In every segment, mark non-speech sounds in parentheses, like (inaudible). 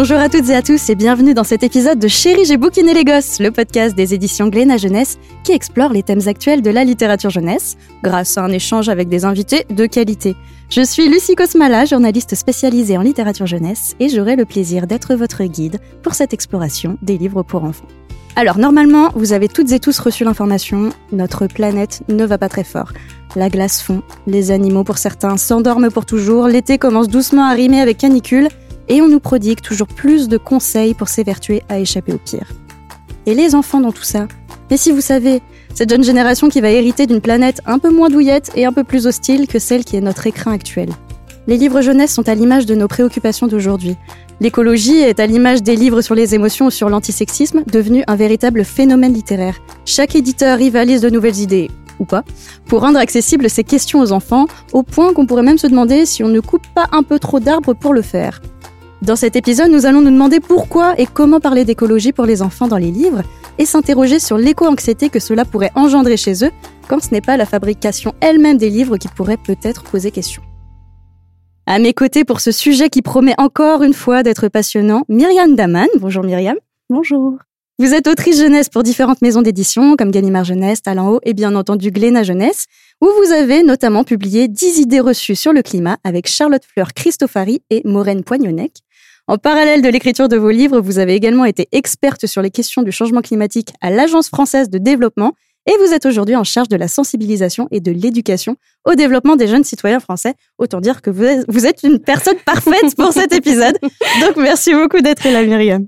Bonjour à toutes et à tous et bienvenue dans cet épisode de Chérie, j'ai bouquiné les gosses, le podcast des éditions Glénat Jeunesse qui explore les thèmes actuels de la littérature jeunesse grâce à un échange avec des invités de qualité. Je suis Lucie Cosmala, journaliste spécialisée en littérature jeunesse et j'aurai le plaisir d'être votre guide pour cette exploration des livres pour enfants. Alors normalement, vous avez toutes et tous reçu l'information, notre planète ne va pas très fort. La glace fond, les animaux pour certains s'endorment pour toujours, l'été commence doucement à rimer avec canicule et on nous prodigue toujours plus de conseils pour s'évertuer à échapper au pire. Et les enfants dans tout ça Mais si vous savez, cette jeune génération qui va hériter d'une planète un peu moins douillette et un peu plus hostile que celle qui est notre écrin actuel. Les livres jeunesse sont à l'image de nos préoccupations d'aujourd'hui. L'écologie est à l'image des livres sur les émotions ou sur l'antisexisme, devenu un véritable phénomène littéraire. Chaque éditeur rivalise de nouvelles idées, ou pas, pour rendre accessibles ces questions aux enfants, au point qu'on pourrait même se demander si on ne coupe pas un peu trop d'arbres pour le faire. Dans cet épisode, nous allons nous demander pourquoi et comment parler d'écologie pour les enfants dans les livres et s'interroger sur l'éco-anxiété que cela pourrait engendrer chez eux quand ce n'est pas la fabrication elle-même des livres qui pourrait peut-être poser question. À mes côtés pour ce sujet qui promet encore une fois d'être passionnant, Myriam Daman. Bonjour Myriam. Bonjour. Vous êtes autrice jeunesse pour différentes maisons d'édition comme Gallimard Jeunesse, Talent Haut et bien entendu Glénat Jeunesse, où vous avez notamment publié 10 idées reçues sur le climat avec Charlotte Fleur Christofari et Maureen Poignonnec. En parallèle de l'écriture de vos livres, vous avez également été experte sur les questions du changement climatique à l'Agence française de développement et vous êtes aujourd'hui en charge de la sensibilisation et de l'éducation au développement des jeunes citoyens français. Autant dire que vous êtes une personne parfaite pour cet épisode. Donc merci beaucoup d'être là, Myriam.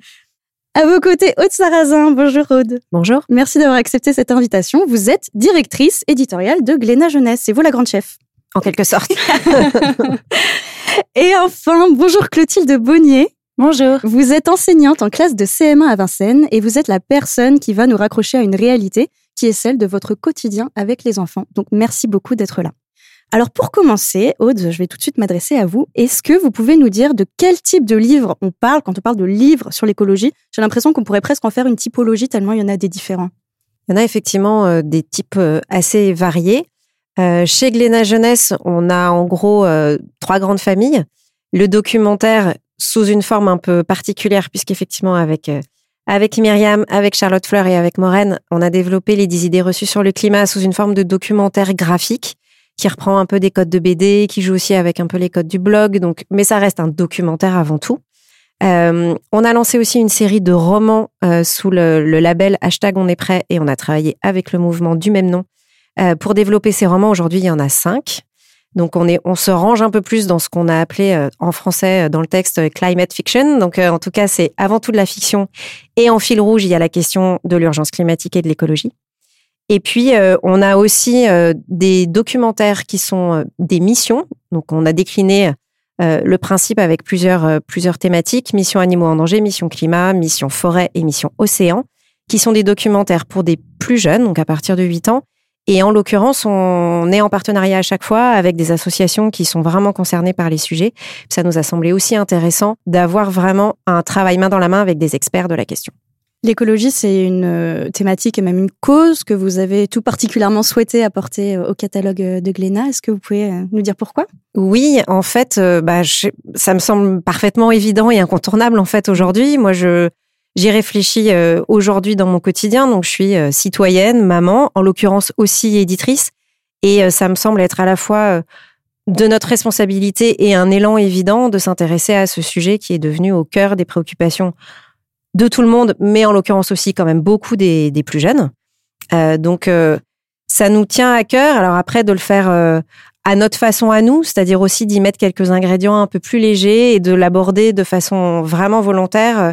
À vos côtés, Aude Sarrazin. Bonjour Aude. Bonjour. Merci d'avoir accepté cette invitation. Vous êtes directrice éditoriale de Glénat Jeunesse. C'est vous la grande chef. En quelque sorte. (laughs) Et enfin, bonjour Clotilde Bonnier. Bonjour. Vous êtes enseignante en classe de CM1 à Vincennes et vous êtes la personne qui va nous raccrocher à une réalité qui est celle de votre quotidien avec les enfants. Donc merci beaucoup d'être là. Alors pour commencer, Aude, je vais tout de suite m'adresser à vous. Est-ce que vous pouvez nous dire de quel type de livre on parle quand on parle de livres sur l'écologie? J'ai l'impression qu'on pourrait presque en faire une typologie tellement il y en a des différents. Il y en a effectivement euh, des types euh, assez variés. Euh, chez Glénat Jeunesse, on a en gros trois grandes familles. Le documentaire sous une forme un peu particulière, puisqu'effectivement, avec, avec Myriam, avec Charlotte Fleur et avec Maureen, on a développé les 10 idées reçues sur le climat sous une forme de documentaire graphique qui reprend un peu des codes de BD, qui joue aussi avec un peu les codes du blog. Donc, mais ça reste un documentaire avant tout. Euh, on a lancé aussi une série de romans euh, sous le, le, label hashtag On est prêt et on a travaillé avec le mouvement du même nom euh, pour développer ces romans. Aujourd'hui, il y en a cinq. Donc on se range un peu plus dans ce qu'on a appelé euh, en français euh, dans le texte climate fiction. Donc en tout cas, c'est avant tout de la fiction et en fil rouge, il y a la question de l'urgence climatique et de l'écologie. Et puis, euh, on a aussi euh, des documentaires qui sont euh, des missions. Donc, on a décliné le principe avec plusieurs, plusieurs thématiques, mission animaux en danger, mission climat, mission forêt et mission océan, qui sont des documentaires pour des plus jeunes, donc à partir de 8 ans. Et en l'occurrence, on est en partenariat à chaque fois avec des associations qui sont vraiment concernées par les sujets. Ça nous a semblé aussi intéressant d'avoir vraiment un travail main dans la main avec des experts de la question. L'écologie, c'est une euh, thématique et même une cause que vous avez tout particulièrement souhaité apporter euh, au catalogue euh, de Glénat. Est-ce que vous pouvez nous dire pourquoi? Oui, en fait, bah, ça me semble parfaitement évident et incontournable en fait aujourd'hui. Moi, je j'y réfléchis aujourd'hui dans mon quotidien. Donc, je suis citoyenne, maman, en l'occurrence aussi éditrice, et ça me semble être à la fois de notre responsabilité et un élan évident de s'intéresser à ce sujet qui est devenu au cœur des préoccupations de tout le monde, mais en l'occurrence aussi quand même beaucoup des, des plus jeunes. Euh, donc euh, ça nous tient à cœur. Alors après de le faire euh, à notre façon à nous, c'est-à-dire aussi d'y mettre quelques ingrédients un peu plus légers et de l'aborder de façon vraiment volontaire, euh,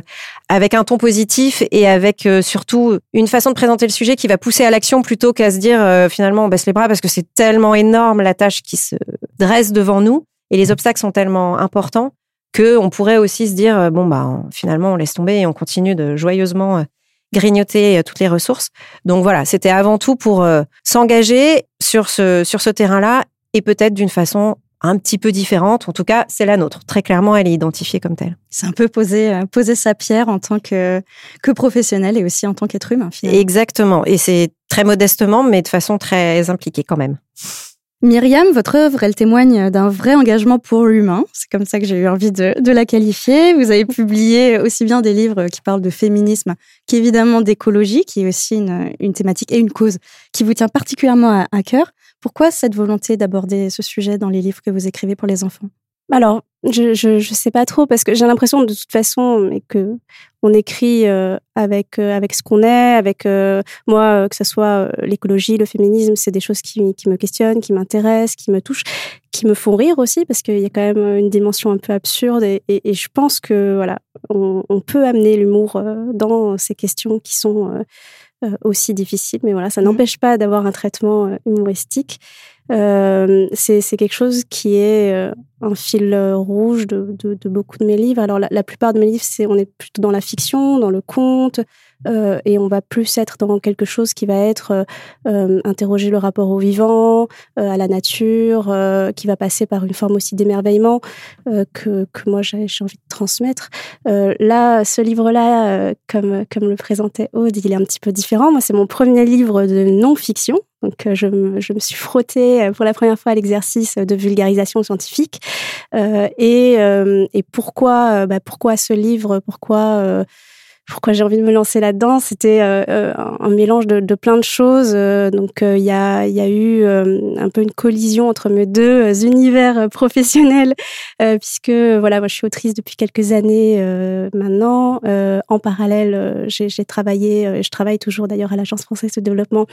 avec un ton positif et avec surtout une façon de présenter le sujet qui va pousser à l'action plutôt qu'à se dire finalement on baisse les bras parce que c'est tellement énorme la tâche qui se dresse devant nous et les obstacles sont tellement importants que on pourrait aussi se dire euh, bon bah finalement on laisse tomber et on continue de joyeusement euh, grignoter euh, toutes les ressources. Donc voilà, c'était avant tout pour s'engager sur ce sur ce terrain-là et peut-être d'une façon un petit peu différente. En tout cas, c'est la nôtre. Très clairement, elle est identifiée comme telle. C'est un peu poser, poser sa pierre en tant que, que professionnel et aussi en tant qu'être humain. Finalement. Exactement. Et c'est très modestement, mais de façon très impliquée quand même. Myriam, votre œuvre, elle témoigne d'un vrai engagement pour l'humain. C'est comme ça que j'ai eu envie de, la qualifier. Vous avez publié aussi bien des livres qui parlent de féminisme qu'évidemment d'écologie, qui est aussi une, thématique et une cause qui vous tient particulièrement à cœur. Pourquoi cette volonté d'aborder ce sujet dans les livres que vous écrivez pour les enfants? Alors, je, je sais pas trop parce que j'ai l'impression de toute façon que on écrit euh, avec euh, avec ce qu'on est, avec euh, moi que ce soit l'écologie, le féminisme, c'est des choses qui, me questionnent, qui m'intéressent, qui me touchent, qui me font rire aussi parce qu'il y a quand même une dimension un peu absurde et, je pense que voilà, on peut amener l'humour dans ces questions qui sont aussi difficiles, mais voilà, ça mmh. n'empêche pas d'avoir un traitement humoristique. Euh, c'est quelque chose qui est euh, un fil rouge de, beaucoup de mes livres. Alors la, plupart de mes livres, c'est on est plutôt dans la fiction, dans le conte, euh, et on va plus être dans quelque chose qui va être euh, euh interroger le rapport au vivant, euh, à la nature, qui va passer par une forme aussi d'émerveillement que, que moi j'ai envie de transmettre. là, ce livre-là, comme comme le présentait Aude, il est un petit peu différent. Moi, c'est mon premier livre de non-fiction. Donc, je je me suis frottée pour la première fois à l'exercice de vulgarisation scientifique. Euh, et, et pourquoi, bah, pourquoi ce livre? Pourquoi pourquoi j'ai envie de me lancer là-dedans, c'était euh, euh, un mélange de, plein de choses. Euh, donc il y, a, y, a, eu un peu une collision entre mes deux univers professionnels, puisque voilà, moi je suis autrice depuis quelques années maintenant. en parallèle, j'ai travaillé, je travaille toujours d'ailleurs à l'Agence française de développement,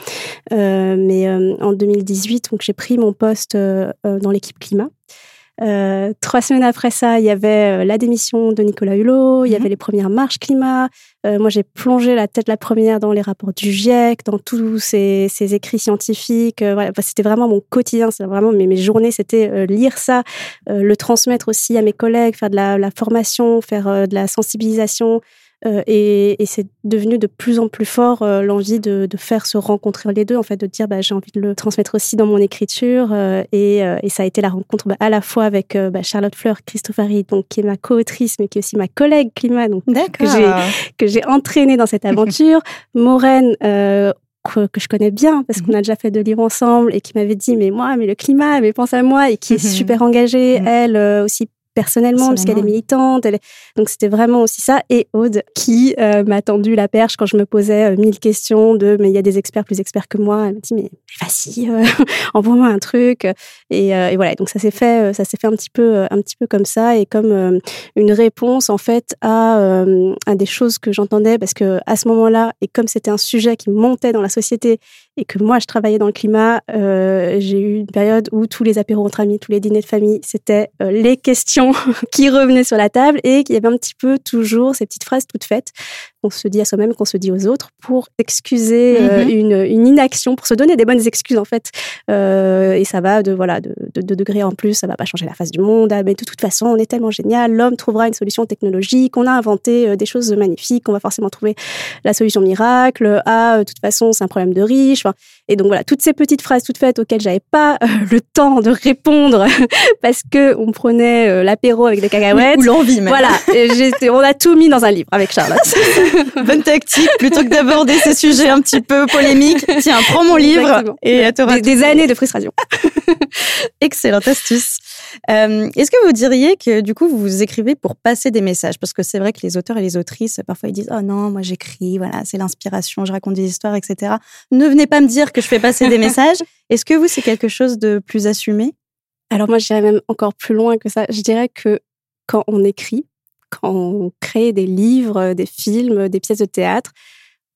mais en 2018, donc j'ai pris mon poste dans l'équipe climat. Euh, trois semaines après ça, il y avait euh, la démission de Nicolas Hulot, il y mhm. avait les premières marches climat. Euh, moi, j'ai plongé la tête la première dans les rapports du GIEC, dans tous ces, ces écrits scientifiques. Euh, voilà, c'était vraiment mon quotidien. C'est vraiment mes, mes journées, c'était lire ça, le transmettre aussi à mes collègues, faire de la, la formation, faire de la sensibilisation. Euh, et, et c'est devenu de plus en plus fort euh, l'envie de, de, faire se rencontrer les deux, en fait, de dire bah, j'ai envie de le transmettre aussi dans mon écriture. Euh, et, et, ça a été la rencontre bah, à la fois avec bah, Charlotte Fleur Christophari, donc qui est ma co-autrice, mais qui est aussi ma collègue climat, donc que j'ai entraînée dans cette aventure. (laughs) Maureen que, que, je connais bien parce qu'on a déjà fait deux livres ensemble et qui m'avait dit mais moi mais le climat mais pense à moi et qui est super engagée elle aussi personnellement, puisqu'elle est militante. Elle Donc c'était vraiment aussi ça. Et Aude, qui euh, m'a tendu la perche quand je me posais euh, mille questions de mais il y a des experts plus experts que moi. Elle m'a dit mais vas-y, euh, (laughs) envoie-moi un truc. Et, et, voilà. Donc ça s'est fait, ça s'est fait un petit peu, un petit peu comme ça et comme une réponse en fait à, à des choses que j'entendais parce que à ce moment-là et comme c'était un sujet qui montait dans la société et que moi je travaillais dans le climat, j'ai eu une période où tous les apéros entre amis, tous les dîners de famille, c'était les questions (laughs) qui revenaient sur la table et qu'il y avait un petit peu toujours ces petites phrases toutes faites qu'on se dit à soi-même, qu'on se dit aux autres pour excuser euh, mhm. une, une, inaction, pour se donner des bonnes excuses en fait. Euh, et ça va de voilà de, de, de, degrés en plus, ça va pas changer la face du monde. Ah, mais de toute façon, on est tellement génial, l'homme trouvera une solution technologique, on a inventé euh, des choses magnifiques, on va forcément trouver la solution miracle. Ah, de toute façon, c'est un problème de riche. Enfin, et donc voilà, toutes ces petites phrases toutes faites auxquelles j'avais pas (laughs) le temps de répondre (laughs) parce que on prenait l'apéro avec des cacahuètes ou l'envie même. Voilà, on a tout mis dans un livre avec Charlotte. (laughs) Bonne tactique, plutôt que d'aborder ces sujets un petit peu polémiques. Tiens, prends mon livre et tu des, des années de frustration. Excellente astuce. Euh, Est-ce que vous diriez que du coup vous écrivez pour passer des messages? Parce que c'est vrai que les auteurs et les autrices parfois ils disent oh non moi j'écris voilà c'est l'inspiration je raconte des histoires etc. Ne venez pas me dire que je fais passer des (laughs) messages. Est-ce que vous c'est quelque chose de plus assumé? Alors moi j'irais même encore plus loin que ça. Je dirais que quand on écrit, quand on crée des livres, des films, des pièces de théâtre,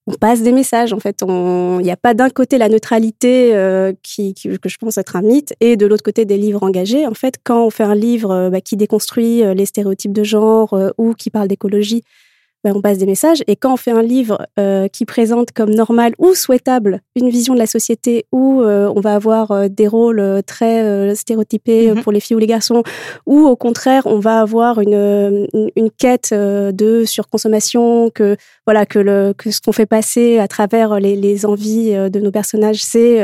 on passe des messages. En fait, il n'y a pas d'un côté la neutralité euh, qui, que je pense être un mythe, et de l'autre côté des livres engagés. En fait, quand on fait un livre euh, bah, qui déconstruit euh, les stéréotypes de genre ou qui parle d'écologie, ben, on passe des messages. Et quand on fait un livre euh, qui présente comme normal ou souhaitable une vision de la société où euh, on va avoir euh, des rôles très stéréotypés mhm. pour les filles ou les garçons, ou au contraire on va avoir une, une, quête de surconsommation, que voilà que, le, que ce qu'on fait passer à travers les, les envies de nos personnages, c'est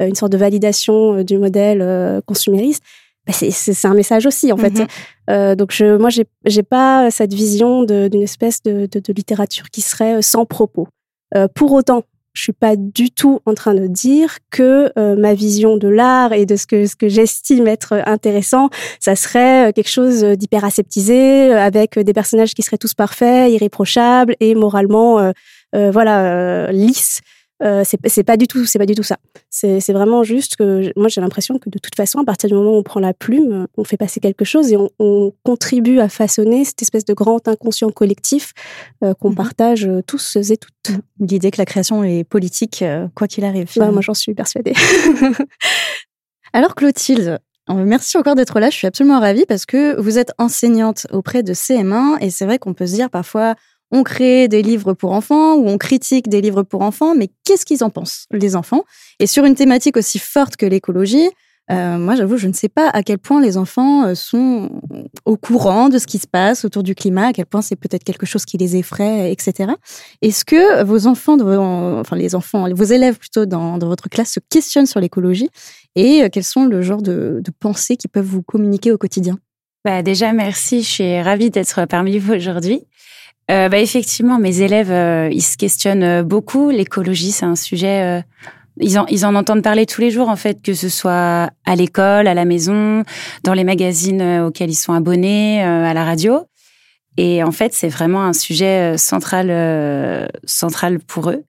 une sorte de validation du modèle consumériste. Bah, c'est un message aussi en fait. Mhm. Euh, donc je, moi j'ai pas cette vision d'une espèce de, de, de, littérature qui serait euh, sans propos. Euh, pour autant, je suis pas du tout en train de dire que euh, ma vision de l'art et de ce que ce que j'estime être intéressant, ça serait quelque chose d'hyper aseptisé avec des personnages qui seraient tous parfaits, irréprochables et moralement voilà lisses. Euh, c'est pas du tout, c'est pas du tout ça. C'est vraiment juste que moi j'ai l'impression que de toute façon, à partir du moment où on prend la plume, on fait passer quelque chose et on, contribue à façonner cette espèce de grand inconscient collectif euh, qu'on mhm. partage euh, tous et toutes. L'idée que la création est politique, quoi qu'il arrive. Bah, moi j'en suis persuadée. (laughs) Alors Clotilde, Merci encore d'être là. Je suis absolument ravie parce que vous êtes enseignante auprès de CM1 et c'est vrai qu'on peut se dire parfois on crée des livres pour enfants ou on critique des livres pour enfants, mais qu'est-ce qu'ils en pensent, les enfants? Et sur une thématique aussi forte que l'écologie, euh, moi, j'avoue, je ne sais pas à quel point les enfants euh, sont au courant de ce qui se passe autour du climat, à quel point c'est peut-être quelque chose qui les effraie, etc. Est-ce que vos enfants, enfin les enfants, vos élèves plutôt dans, votre classe se questionnent sur l'écologie et euh, quels sont le genre de, de pensées qui peuvent vous communiquer au quotidien? Bah déjà, merci. Je suis ravie d'être parmi vous aujourd'hui. Euh, bah, effectivement, mes élèves, euh, ils se questionnent euh, beaucoup. L'écologie, c'est un sujet. ils, en, ils en entendent parler tous les jours, en fait, que ce soit à l'école, à la maison, dans les magazines auxquels ils sont abonnés, à la radio. Et en fait, c'est vraiment un sujet central, central pour eux.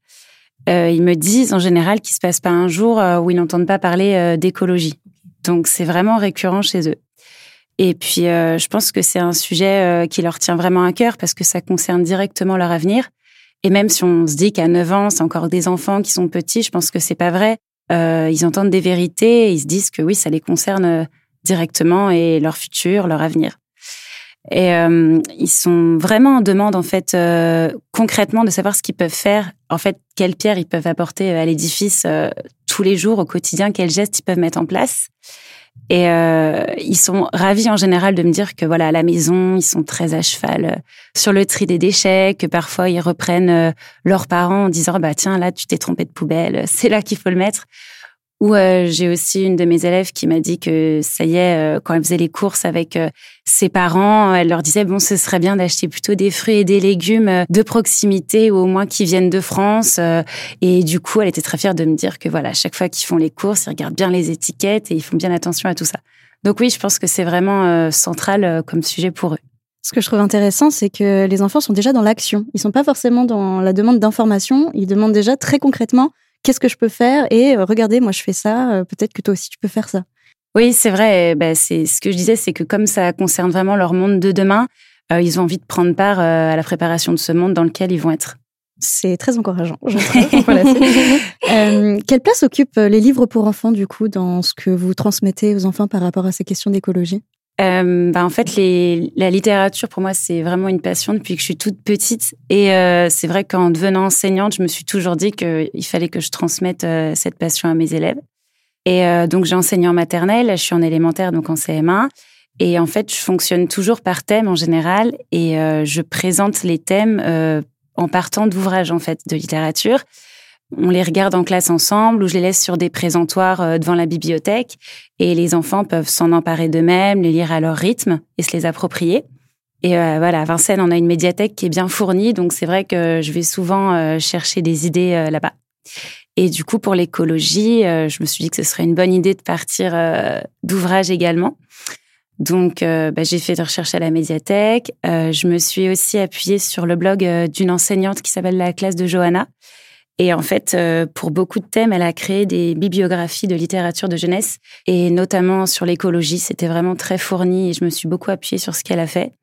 ils me disent en général qu'il se passe pas un jour où ils n'entendent pas parler d'écologie. Donc, c'est vraiment récurrent chez eux. Et puis, euh, je pense que c'est un sujet euh, qui leur tient vraiment à cœur parce que ça concerne directement leur avenir. Et même si on se dit qu'à 9 ans, c'est encore des enfants qui sont petits, je pense que c'est pas vrai. Euh, ils entendent des vérités et ils se disent que oui, ça les concerne euh, directement et leur futur, leur avenir. Et euh, ils sont vraiment en demande en fait concrètement de savoir ce qu'ils peuvent faire, en fait quelle pierre ils peuvent apporter à l'édifice tous les jours au quotidien, quels gestes ils peuvent mettre en place. Et euh, ils sont ravis en général de me dire que voilà à la maison ils sont très à cheval euh, sur le tri des déchets, que parfois ils reprennent euh, leurs parents en disant bah tiens là tu t'es trompé de poubelle, c'est là qu'il faut le mettre. Ou euh, j'ai aussi une de mes élèves qui m'a dit que ça y est, euh, quand elle faisait les courses avec euh, ses parents, elle leur disait bon, ce serait bien d'acheter plutôt des fruits et des légumes de proximité ou au moins qui viennent de France. et du coup, elle était très fière de me dire que voilà, chaque fois qu'ils font les courses, ils regardent bien les étiquettes et ils font bien attention à tout ça. Donc oui, je pense que c'est vraiment central comme sujet pour eux. Ce que je trouve intéressant, c'est que les enfants sont déjà dans l'action. Ils sont pas forcément dans la demande d'information. Ils demandent déjà très concrètement qu'est-ce que je peux faire et euh, regardez, moi je fais ça, euh, peut-être que toi aussi tu peux faire ça. Oui, c'est vrai. Bah, c'est ce que je disais, c'est que comme ça concerne vraiment leur monde de demain, euh, ils ont envie de prendre part à la préparation de ce monde dans lequel ils vont être. C'est très encourageant. (laughs) euh, quelle place occupent les livres pour enfants du coup dans ce que vous transmettez aux enfants par rapport à ces questions d'écologie? Euh, bah en fait, les, la littérature, pour moi, c'est vraiment une passion depuis que je suis toute petite. Et euh, c'est vrai qu'en devenant enseignante, je me suis toujours dit qu'il fallait que je transmette euh, cette passion à mes élèves. Et euh, donc, j'ai enseigné en maternelle, je suis en élémentaire, donc en CM1. Et en fait, je fonctionne toujours par thème en général. Et euh, je présente les thèmes en partant d'ouvrages, en fait, de littérature. On les regarde en classe ensemble ou je les laisse sur des présentoirs euh, devant la bibliothèque et les enfants peuvent s'en emparer d'eux-mêmes, les lire à leur rythme et se les approprier. Et euh, voilà, à Vincennes, on a une médiathèque qui est bien fournie, donc c'est vrai que je vais souvent euh, chercher des idées là-bas. Et du coup, pour l'écologie, je me suis dit que ce serait une bonne idée de partir d'ouvrages également. Donc, bah, j'ai fait des recherches à la médiathèque. je me suis aussi appuyée sur le blog d'une enseignante qui s'appelle la classe de Johanna, et en fait, euh, pour beaucoup de thèmes, elle a créé des bibliographies de littérature de jeunesse, et notamment sur l'écologie. C'était vraiment très fourni, et je me suis beaucoup appuyée sur ce qu'elle a fait.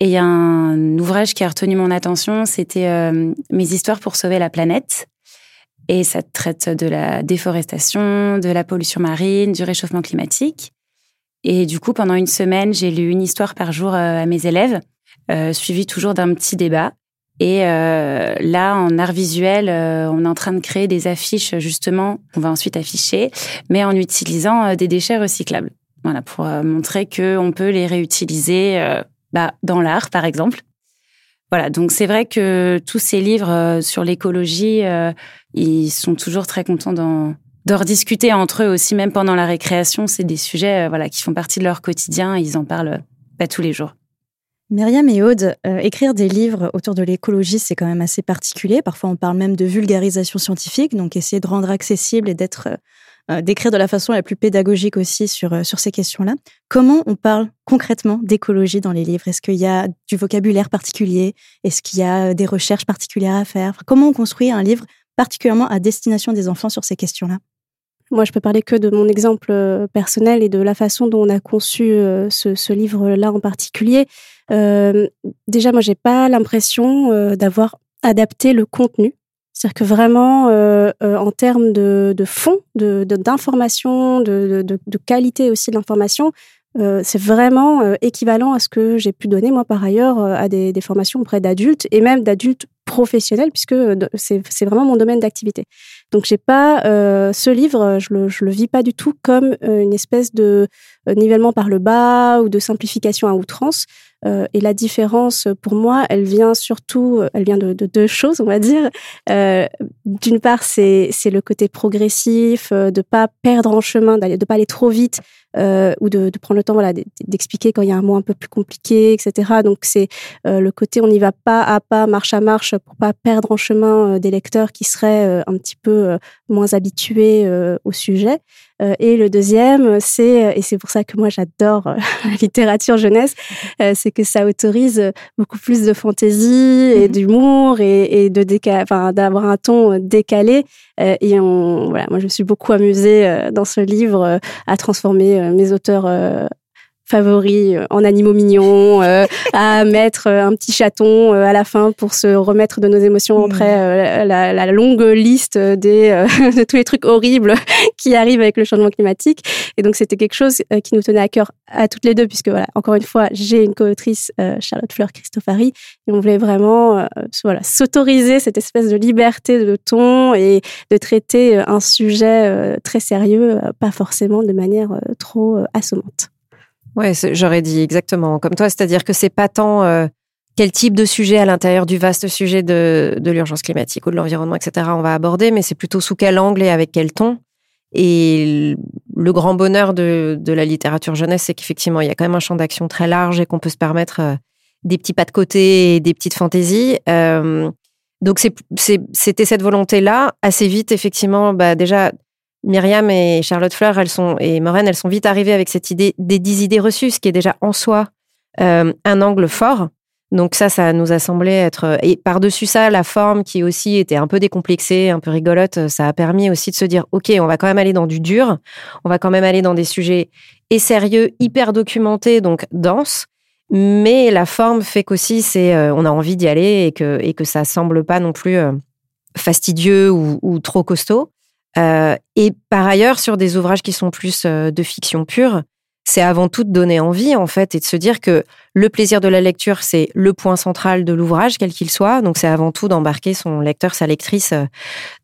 Et il y a un ouvrage qui a retenu mon attention, c'était euh, Mes histoires pour sauver la planète. Et ça traite de la déforestation, de la pollution marine, du réchauffement climatique. Et du coup, pendant une semaine, j'ai lu une histoire par jour euh, à mes élèves, euh, suivi toujours d'un petit débat. Et euh, là, en art visuel, euh, on est en train de créer des affiches justement qu'on va ensuite afficher, mais en utilisant euh, des déchets recyclables. Voilà, pour euh, montrer que on peut les réutiliser bah, dans l'art, par exemple. Voilà, donc c'est vrai que tous ces livres sur l'écologie, ils sont toujours très contents d'en de rediscuter entre eux aussi, même pendant la récréation. C'est des sujets voilà qui font partie de leur quotidien. Ils en parlent pas tous les jours. Myriam et Aude, euh, écrire des livres autour de l'écologie, c'est quand même assez particulier. Parfois, on parle même de vulgarisation scientifique, donc essayer de rendre accessible et d'être, euh, d'écrire de la façon la plus pédagogique aussi sur, euh, sur ces questions-là. Comment on parle concrètement d'écologie dans les livres? Est-ce qu'il y a du vocabulaire particulier? Est-ce qu'il y a des recherches particulières à faire? Comment on construit un livre particulièrement à destination des enfants sur ces questions-là? Moi, je peux parler que de mon exemple euh, personnel et de la façon dont on a conçu euh, ce, ce livre-là en particulier. Euh, déjà, moi, j'ai pas l'impression euh, d'avoir adapté le contenu. C'est-à-dire que vraiment, en termes de, de fond, d'information, de, de, qualité aussi de l'information, c'est vraiment équivalent à ce que j'ai pu donner moi par ailleurs à des, formations auprès d'adultes et même d'adultes professionnels puisque c'est vraiment mon domaine d'activité. Donc j'ai pas euh, ce livre, je le je le vis pas du tout comme euh, une espèce de euh, nivellement par le bas ou de simplification à outrance. Euh, et la différence pour moi, elle vient surtout, elle vient de, de deux choses, on va dire. Euh, D'une part, c'est le côté progressif, de pas perdre en chemin, de pas aller trop vite euh, ou de, de, prendre le temps voilà d'expliquer quand il y a un mot un peu plus compliqué, etc. Donc c'est euh, le côté on n'y va pas à pas, marche à marche pour pas perdre en chemin euh, des lecteurs qui seraient un petit peu moins habitués au sujet. et le deuxième, c'est et c'est pour ça que moi j'adore (laughs) la littérature jeunesse, c'est que ça autorise beaucoup plus de fantaisie et mmh d'humour et, et de déca enfin d'avoir un ton décalé. et on voilà, moi je me suis beaucoup amusée dans ce livre à transformer mes auteurs favoris euh, en animaux mignons, euh, à (laughs) mettre euh, un petit chaton à la fin pour se remettre de nos émotions mmh. après la, la, longue liste des, (laughs) de tous les trucs horribles (laughs) qui arrivent avec le changement climatique. Et donc c'était quelque chose qui nous tenait à cœur à toutes les deux, puisque voilà, encore une fois, j'ai une co-autrice Charlotte Fleur Christofari, et on voulait vraiment voilà s'autoriser cette espèce de liberté de ton et de traiter un sujet très sérieux, pas forcément de manière trop assommante. Ouais, j'aurais dit exactement comme toi, c'est-à-dire que c'est pas tant euh, quel type de sujet à l'intérieur du vaste sujet de, l'urgence climatique ou de l'environnement, etc. on va aborder, mais c'est plutôt sous quel angle et avec quel ton. Et le grand bonheur de, de la littérature jeunesse, c'est qu'effectivement, il y a quand même un champ d'action très large et qu'on peut se permettre euh, des petits pas de côté et des petites fantaisies. Euh, donc c'était cette volonté-là. Assez vite, effectivement, bah déjà Myriam et Charlotte Fleur, elles sont et Maureen, elles sont vite arrivées avec cette idée des dix idées reçues, ce qui est déjà en soi euh, un angle fort. Donc ça, ça nous a semblé être et par-dessus ça, la forme qui aussi était un peu décomplexée, un peu rigolote, ça a permis aussi de se dire ok, on va quand même aller dans du dur, on va quand même aller dans des sujets et sérieux, hyper documentés, donc denses. Mais la forme fait qu'aussi c'est euh, on a envie d'y aller et que et que ça semble pas non plus euh, fastidieux ou trop costaud. Euh, et par ailleurs, sur des ouvrages qui sont plus euh, de fiction pure, c'est avant tout de donner envie, en fait, et de se dire que le plaisir de la lecture, c'est le point central de l'ouvrage, quel qu'il soit. Donc, c'est avant tout d'embarquer son lecteur, sa lectrice euh,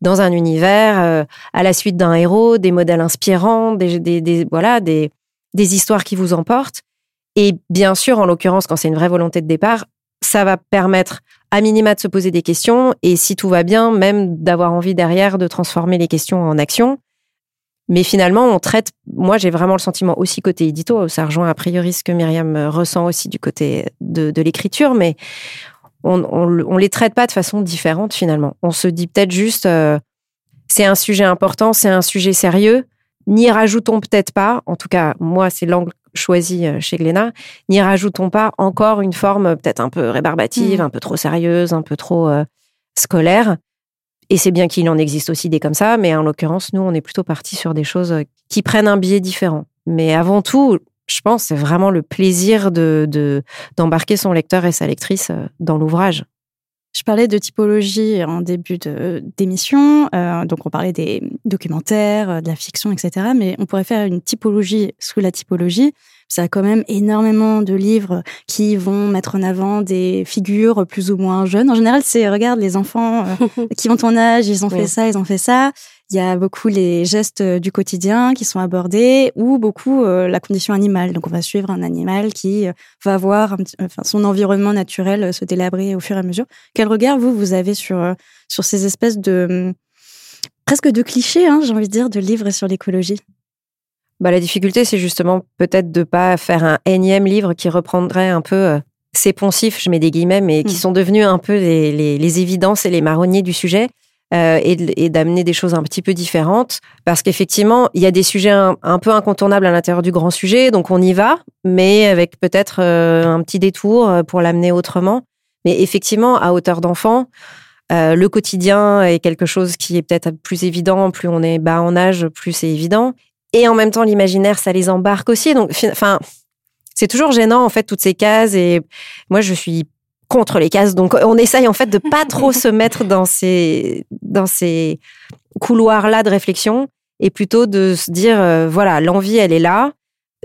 dans un univers, à la suite d'un héros, des modèles inspirants, des, voilà, des histoires qui vous emportent. Et bien sûr, en l'occurrence, quand c'est une vraie volonté de départ, ça va permettre à minima de se poser des questions et si tout va bien, même d'avoir envie derrière de transformer les questions en action. Mais finalement, on traite, moi j'ai vraiment le sentiment aussi côté édito, ça rejoint a priori ce que Myriam ressent aussi du côté de, de l'écriture, mais on, on, les traite pas de façon différente finalement. On se dit peut-être juste, euh, c'est un sujet important, c'est un sujet sérieux, n'y rajoutons peut-être pas, en tout cas moi c'est l'angle choisi euh, chez Glénat, n'y rajoutons pas encore une forme peut-être un peu rébarbative, mmh. un peu trop sérieuse, un peu trop euh, scolaire. Et c'est bien qu'il en existe aussi des comme ça, mais en l'occurrence, nous, on est plutôt parti sur des choses euh, qui prennent un biais différent. Mais avant tout, je pense, c'est vraiment le plaisir de d'embarquer son lecteur et sa lectrice dans l'ouvrage. Je parlais de typologie en début d'émission, euh, donc on parlait des documentaires, euh, de la fiction, etc. Mais on pourrait faire une typologie sous la typologie. Ça a quand même énormément de livres qui vont mettre en avant des figures plus ou moins jeunes. En général, c'est regarde les enfants euh, (laughs) qui ont ton âge, ils ont fait ça, ils ont fait ça. Il y a beaucoup les gestes euh, du quotidien qui sont abordés ou beaucoup euh, la condition animale. Donc on va suivre un animal qui euh, va voir enfin, son environnement naturel se délabrer au fur et à mesure. Quel regard vous vous avez sur sur ces espèces de hum, presque de clichés, hein, j'ai envie de dire, de livres sur l'écologie? Bah, la difficulté, c'est justement peut-être de pas faire un énième livre qui reprendrait un peu ces poncifs, je mets des guillemets, mais qui Mm. sont devenus un peu les, les- les évidences et les marronniers du sujet, euh, et, d'amener des choses un petit peu différentes. Parce qu'effectivement, il y a des sujets un, peu incontournables à l'intérieur du grand sujet, donc on y va, mais avec peut-être euh, un petit détour euh, pour l'amener autrement. Mais effectivement, à hauteur d'enfant, le quotidien est quelque chose qui est peut-être plus évident, plus on est bas en âge, plus c'est évident. Et en même temps, l'imaginaire, ça les embarque aussi. Donc, fi- enfin, c'est toujours gênant, en fait, toutes ces cases. Et moi, je suis contre les cases. Donc, on essaye, en fait, de pas trop se mettre dans ces, dans ces couloirs-là de réflexion et plutôt de se dire, euh, voilà, l'envie, elle est là.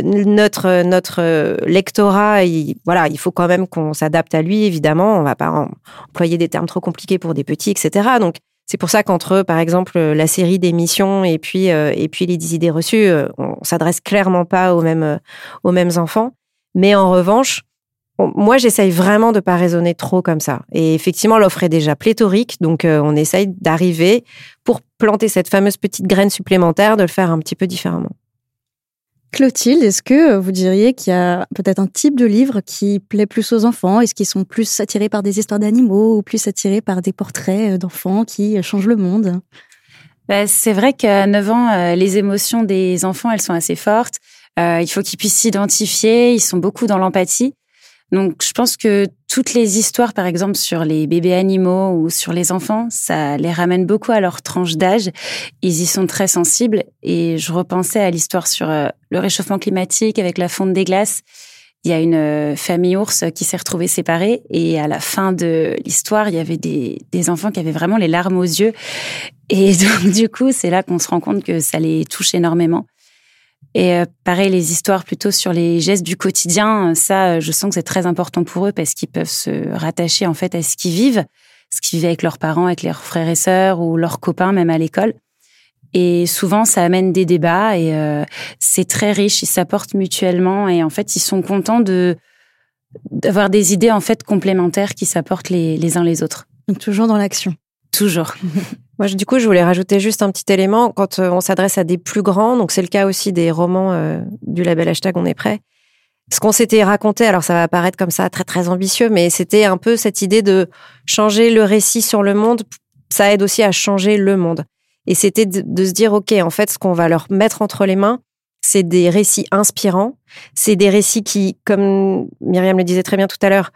Notre, notre lectorat, il, voilà, il faut quand même qu'on s'adapte à lui, évidemment. On va pas employer des termes trop compliqués pour des petits, etc. Donc, c'est pour ça qu'entre, par exemple, la série d'émissions et puis euh, et puis les 10 idées reçues, euh, on s'adresse clairement pas aux mêmes aux mêmes enfants. Mais en revanche, moi, j'essaye vraiment de pas raisonner trop comme ça. Et effectivement, l'offre est déjà pléthorique, donc euh, on essaye d'arriver pour planter cette fameuse petite graine supplémentaire, de le faire un petit peu différemment. Clotilde, est-ce que vous diriez qu'il y a peut-être un type de livre qui plaît plus aux enfants? Est-ce qu'ils sont plus attirés par des histoires d'animaux ou plus attirés par des portraits d'enfants qui changent le monde? Bah, c'est vrai qu'à 9 ans, euh, les émotions des enfants, elles sont assez fortes. Euh, il faut qu'ils puissent s'identifier. Ils sont beaucoup dans l'empathie. Donc, je pense que toutes les histoires, par exemple, sur les bébés animaux ou sur les enfants, ça les ramène beaucoup à leur tranche d'âge. Ils y sont très sensibles. Et je repensais à l'histoire sur euh, le réchauffement climatique avec la fonte des glaces. Il y a une euh, famille ours qui s'est retrouvée séparée. Et à la fin de l'histoire, il y avait des, des enfants qui avaient vraiment les larmes aux yeux. Et (laughs) donc, du coup, c'est là qu'on se rend compte que ça les touche énormément. Et euh, pareil, les histoires plutôt sur les gestes du quotidien, ça, euh, je sens que c'est très important pour eux parce qu'ils peuvent se rattacher en fait à ce qu'ils vivent, ce qu'ils vivent avec leurs parents, avec leurs frères et sœurs ou leurs copains, même à l'école. Et souvent, ça amène des débats et euh, c'est très riche. Ils s'apportent mutuellement et en fait, ils sont contents de d'avoir des idées en fait complémentaires qui s'apportent les, uns les autres. Toujours dans l'action. Toujours. (laughs) Moi, du coup, je voulais rajouter juste un petit élément. Quand euh, on s'adresse à des plus grands, donc c'est le cas aussi des romans euh, du label hashtag On est prêt. Ce qu'on s'était raconté, alors ça va apparaître comme ça très très ambitieux, mais c'était un peu cette idée de changer le récit sur le monde. Ça aide aussi à changer le monde. Et c'était de, de se dire, ok, en fait, ce qu'on va leur mettre entre les mains, c'est des récits inspirants. C'est des récits qui, comme Myriam le disait très bien tout à l'heure,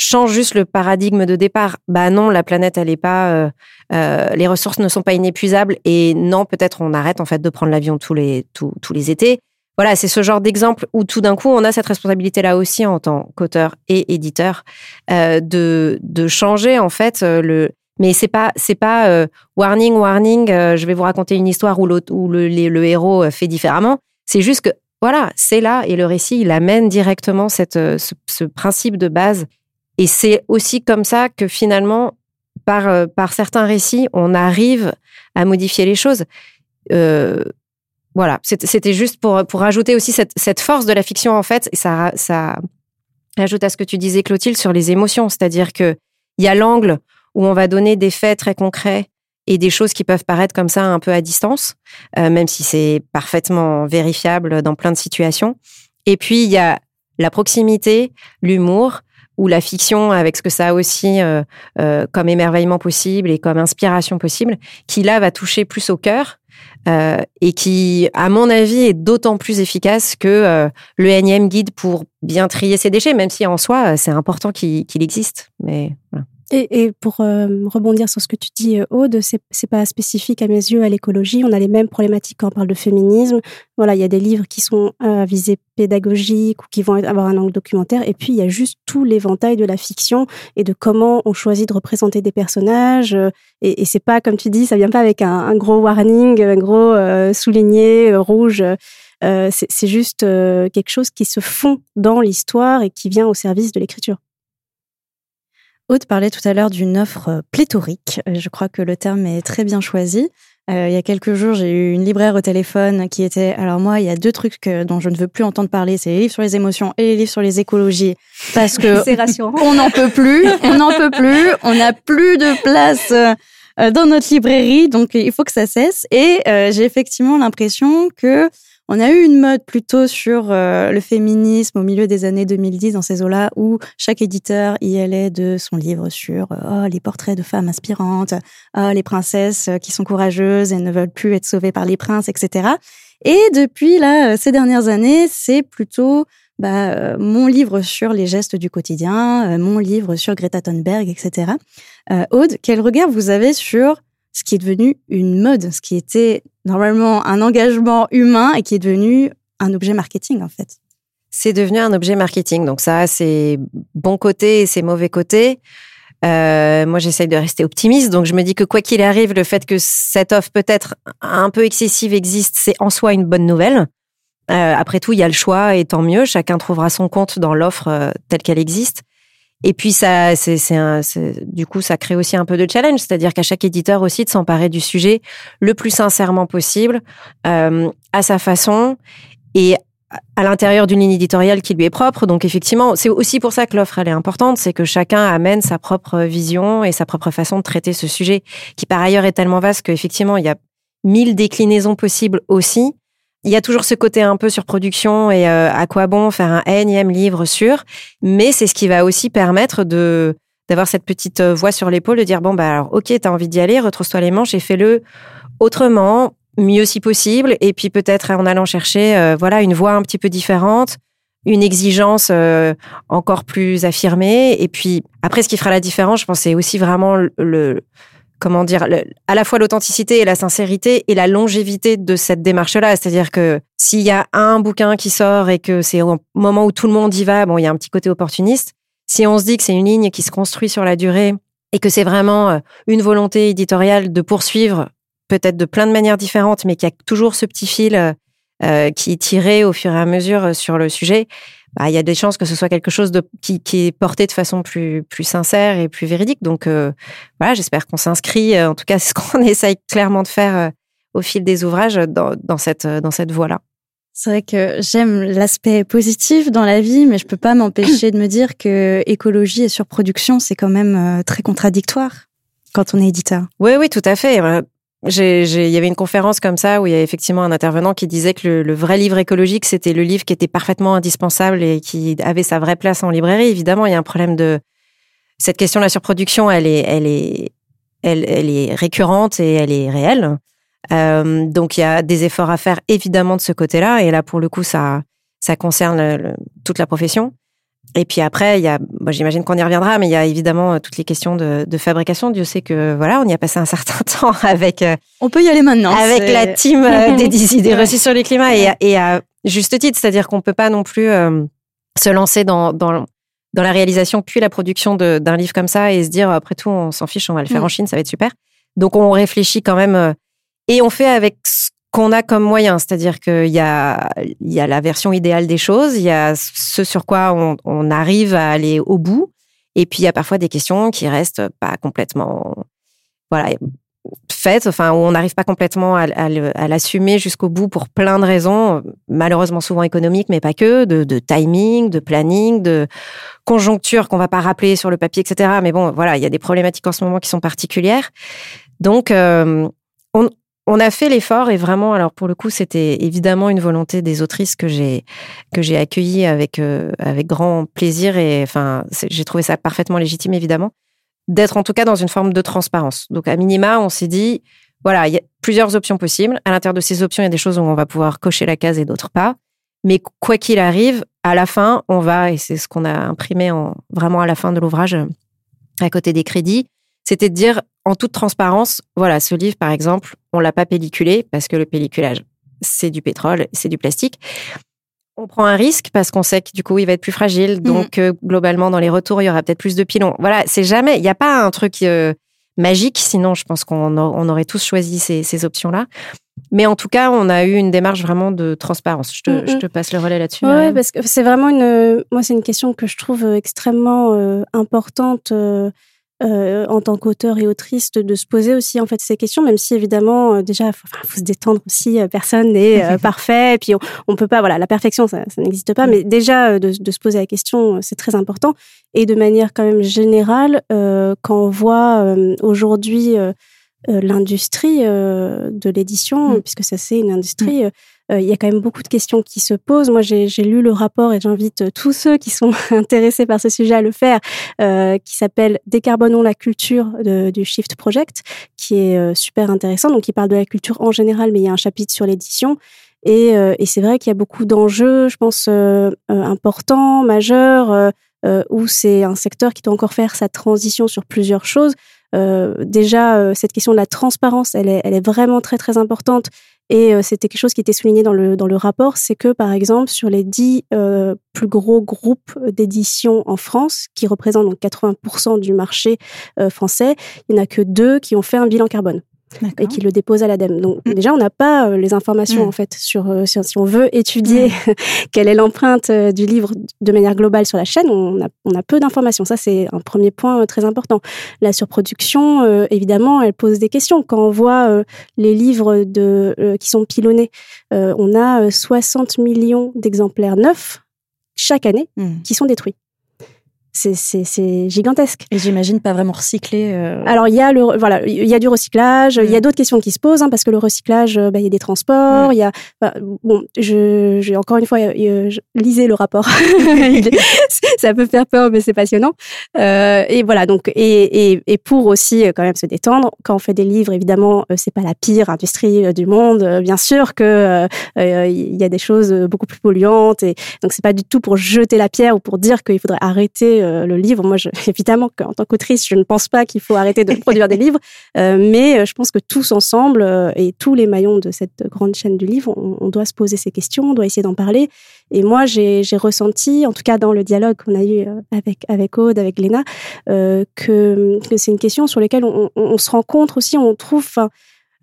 changent juste le paradigme de départ. Bah non, la planète, elle est pas. euh, euh, les ressources ne sont pas inépuisables et non, peut-être on arrête en fait de prendre l'avion tous les tous, tous les étés. Voilà, c'est ce genre d'exemple où tout d'un coup on a cette responsabilité là aussi en tant qu'auteur et éditeur euh, de de changer en fait le. Mais c'est pas c'est pas warning warning. je vais vous raconter une histoire où, où le, le héros fait différemment. C'est juste que voilà, c'est là et le récit il amène directement cette ce, ce principe de base. Et c'est aussi comme ça que finalement par, euh, par certains récits, on arrive à modifier les choses. Euh, voilà, C'était- juste pour, pour ajouter aussi cette, cette force de la fiction, en fait. Et ça, ça ajoute à ce que tu disais, Clotilde, sur les émotions. C'est-à-dire qu'il y a l'angle où on va donner des faits très concrets et des choses qui peuvent paraître comme ça un peu à distance, euh, même si c'est parfaitement vérifiable dans plein de situations. Et puis, il y a la proximité, l'humour, ou la fiction avec ce que ça a aussi euh, euh, comme émerveillement possible et comme inspiration possible, qui là va toucher plus au cœur euh, et qui, à mon avis, est d'autant plus efficace que le énième guide pour bien trier ses déchets, même si en soi, c'est important qu'il qu'il existe. Mais voilà. Et, et pour euh, rebondir sur ce que tu dis, euh, Aude, c'est c'est pas spécifique à mes yeux à l'écologie. On a les mêmes problématiques quand on parle de féminisme. Voilà, il y a des livres qui sont à visée pédagogique ou qui vont avoir un angle documentaire. Et puis il y a juste tout l'éventail de la fiction et de comment on choisit de représenter des personnages. euh, Et, et c'est pas comme tu dis, ça vient pas avec un, gros warning, un gros euh, souligné euh, rouge. Euh, c'est c'est juste euh, quelque chose qui se fond dans l'histoire et qui vient au service de l'écriture. Aude parlait tout à l'heure d'une offre euh, pléthorique. Euh, Je crois que le terme est très bien choisi. Euh, il y a quelques jours, j'ai eu une libraire au téléphone qui était. Alors moi, il y a deux trucs que- dont je ne veux plus entendre parler, c'est les livres sur les émotions et les livres sur les écologies, parce que (laughs) C'est rassurant. on n'en peut plus, on n'en peut plus, on n'a plus de place dans notre librairie, donc il faut que ça cesse. Et euh, j'ai effectivement l'impression que On a eu une mode plutôt sur le féminisme au milieu des années 2010 dans ces eaux-là, où chaque éditeur y allait de son livre sur oh, les portraits de femmes inspirantes, oh, les princesses qui sont courageuses et ne veulent plus être sauvées par les princes, etc. Et depuis là, ces dernières années, c'est plutôt bah, euh, mon livre sur les gestes du quotidien, euh, mon livre sur Greta Thunberg, etc. Euh, Aude, quel regard vous avez sur ce qui est devenu une mode, ce qui était normalement un engagement humain et qui est devenu un objet marketing en fait C'est devenu un objet marketing, donc ça c'est bon côté et c'est mauvais côté. moi, j'essaye de rester optimiste, donc je me dis que quoi qu'il arrive, le fait que cette offre peut-être un peu excessive existe, c'est en soi une bonne nouvelle. Euh, après tout, il y a le choix et tant mieux. Chacun trouvera son compte dans l'offre euh, telle qu'elle existe. Et puis ça, c'est, du coup, ça crée aussi un peu de challenge, c'est-à-dire qu'à chaque éditeur aussi de s'emparer du sujet le plus sincèrement possible, euh, à sa façon et à l'intérieur d'une ligne éditoriale qui lui est propre. Donc effectivement, c'est aussi pour ça que l'offre elle est importante, c'est que chacun amène sa propre vision et sa propre façon de traiter ce sujet, qui par ailleurs est tellement vaste qu'effectivement il y a mille déclinaisons possibles aussi. Il y a toujours ce côté un peu sur production et euh, à quoi bon faire un énième livre sur, mais c'est ce qui va aussi permettre de d'avoir cette petite euh, voix sur l'épaule de dire bon bah alors ok t'as envie d'y aller retrousse-toi les manches et fais-le autrement mieux si possible et puis peut-être en allant chercher euh, voilà une voix un petit peu différente une exigence encore plus affirmée et puis après ce qui fera la différence je pense c'est aussi vraiment le comment dire, à la fois l'authenticité et la sincérité et la longévité de cette démarche-là. C'est-à-dire que s'il y a un bouquin qui sort et que c'est au moment où tout le monde y va, bon, il y a un petit côté opportuniste. Si on se dit que c'est une ligne qui se construit sur la durée et que c'est vraiment euh, une volonté éditoriale de poursuivre, peut-être de plein de manières différentes, mais qu'il y a toujours ce petit fil euh, euh, qui est tiré au fur et à mesure sur le sujet, bah, il y a des chances que ce soit quelque chose de, qui, qui est porté de façon plus, plus sincère et plus véridique. Donc euh, voilà, j'espère qu'on s'inscrit. Euh, en tout cas, c'est ce (laughs) qu'on essaye clairement de faire euh, au fil des ouvrages dans, dans cette, dans cette voie-là. C'est vrai que j'aime l'aspect positif dans la vie, mais je peux pas m'empêcher de me dire que écologie et surproduction, c'est quand même très contradictoire quand on est éditeur. Oui, oui, tout à fait il y avait une conférence comme ça où il y a effectivement un intervenant qui disait que le, vrai livre écologique, c'était le livre qui était parfaitement indispensable et qui avait sa vraie place en librairie. Évidemment, il y a un problème de cette question de la surproduction, elle est, elle est, elle est récurrente et elle est réelle. Euh, donc il y a des efforts à faire évidemment de ce côté-là. Et là, pour le coup, ça, ça concerne toute la profession. Et puis après, il y a, j'imagine qu'on y reviendra, mais il y a évidemment euh, toutes les questions de, de, fabrication. Dieu sait que voilà, on y a passé un (laughs) certain temps avec. Euh, on peut y aller maintenant. Avec la team euh, (laughs) des idées reçues sur le climat et, et à juste titre, c'est-à-dire qu'on peut pas non plus se lancer dans, dans dans la réalisation puis la production d'un livre comme ça et se dire après tout on s'en fiche, on va le faire mm. en Chine, ça va être super. Donc on réfléchit quand même et on fait avec ce qu'on a comme moyen, c'est-à-dire qu'il y a, y a la version idéale des choses, il y a ce sur quoi on, on, arrive à aller au bout, et puis il y a parfois des questions qui restent pas complètement, voilà, faites, enfin où on n'arrive pas complètement à, à l'assumer jusqu'au bout pour plein de raisons, malheureusement souvent économiques, mais pas que, de, de timing, de planning, de conjoncture qu'on va pas rappeler sur le papier, etc. Mais bon, voilà, il y a des problématiques en ce moment qui sont particulières. Donc, euh, on, on a fait l'effort et vraiment, alors pour le coup, c'était évidemment une volonté des autrices que j'ai que j'ai accueillie avec euh, avec grand plaisir et enfin j'ai trouvé ça parfaitement légitime évidemment d'être en tout cas dans une forme de transparence. Donc à minima, on s'est dit voilà, il y a plusieurs options possibles. À l'intérieur de ces options, il y a des choses où on va pouvoir cocher la case et d'autres pas. Mais quoi qu'il arrive, à la fin, on va et c'est ce qu'on a imprimé en vraiment à la fin de l'ouvrage à côté des crédits, c'était de dire en toute transparence, voilà, ce livre, par exemple, on l'a pas pelliculé parce que le pelliculage, c'est du pétrole, c'est du plastique. On prend un risque parce qu'on sait que du coup, il va être plus fragile. Mhm. Donc, euh, globalement, dans les retours, il y aura peut-être plus de pilons. Voilà, c'est jamais, il n'y a pas un truc euh, magique. Sinon, je pense qu'on aurait tous choisi ces, options-là. Mais en tout cas, on a eu une démarche vraiment de transparence. Je te, mhm. je te passe le relais là-dessus. Oui, parce que c'est vraiment une. Moi, c'est une question que je trouve extrêmement euh, importante euh, en tant qu'auteur et autrice de, se poser aussi en fait ces questions, même si évidemment euh, déjà faut, faut se détendre aussi, euh, personne n'est (laughs) parfait, et puis on, on, peut pas voilà la perfection ça, ça n'existe pas, mais déjà de, de, se poser la question c'est très important et de manière quand même générale quand on voit aujourd'hui l'industrie de l'édition, mm. puisque ça c'est une industrie. Il y a quand même beaucoup de questions qui se posent. Moi, j'ai lu le rapport et j'invite tous ceux qui sont (laughs) intéressés par ce sujet à le faire, qui s'appelle Décarbonons la culture du Shift Project, qui est super intéressant. Donc, il parle de la culture en général, mais il y a un chapitre sur l'édition. Et, et c'est vrai qu'il y a beaucoup d'enjeux, je pense, importants, majeurs euh, où c'est un secteur qui doit encore faire sa transition sur plusieurs choses. Euh, déjà, euh, cette question de la transparence, elle est, elle est vraiment très très importante. Et c'était quelque chose qui était souligné dans le, dans le rapport, c'est que par exemple sur les dix plus gros groupes d'édition en France, qui représentent donc 80% du marché français, il n'y en a que deux qui ont fait un bilan carbone et qui le dépose à l'ADEME. Donc mm. déjà, on n'a pas euh, les informations mm. en fait sur, euh, si on veut étudier mm. (laughs) quelle est l'empreinte euh, du livre de manière globale sur la chaîne, on a, on a peu d'informations. Ça, c'est un premier point très important. La surproduction, évidemment, elle pose des questions. Quand on voit les livres de, qui sont pilonnés, on a 60 millions d'exemplaires neufs chaque année qui sont détruits c'est gigantesque. Et j'imagine pas vraiment recycler. Euh... Alors il y a le voilà, il y a du recyclage, il y a mm. d'autres questions qui se posent hein, parce que le recyclage, euh, bah, il y a des transports, mm. il y a bah, bon, je encore une fois euh, je, lisez le rapport. (laughs) (laughs) ça peut faire peur mais c'est passionnant. Euh, et voilà donc et, et, et pour aussi quand même se détendre, quand on fait des livres évidemment c'est pas la pire industrie du monde, bien sûr que il y a des choses beaucoup plus polluantes et donc c'est pas du tout pour jeter la pierre ou pour dire qu'il faudrait arrêter euh, le livre. Moi, (laughs) évidemment qu'en tant qu'autrice, je ne pense pas qu'il faut arrêter de produire des livres, euh, mais euh, je pense que tous ensemble et tous les maillons de cette grande chaîne du livre, on, doit se poser ces questions, on doit essayer d'en parler. Et moi, j'ai ressenti, en tout cas dans le dialogue qu'on a eu avec avec Aude, avec Léna, que, c'est une question sur laquelle on, on, se rencontre aussi, on trouve.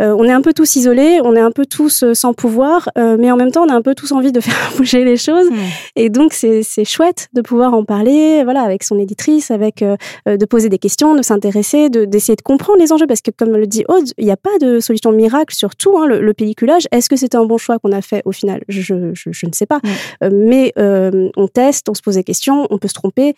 Euh, on est un peu tous isolés, on est un peu tous euh, sans pouvoir, euh, mais en même temps, on a un peu tous envie de (laughs) faire bouger les choses. Et donc, c'est chouette de pouvoir en parler, voilà, avec son éditrice, avec de poser des questions, de s'intéresser, d'essayer de, comprendre les enjeux, parce que comme le dit Aude, il n'y a pas de solution miracle sur tout. Hein, le, pelliculage, est-ce que c'était un bon choix qu'on a fait au final? Je, ne sais pas, mais on teste, on se pose des questions, on peut se tromper.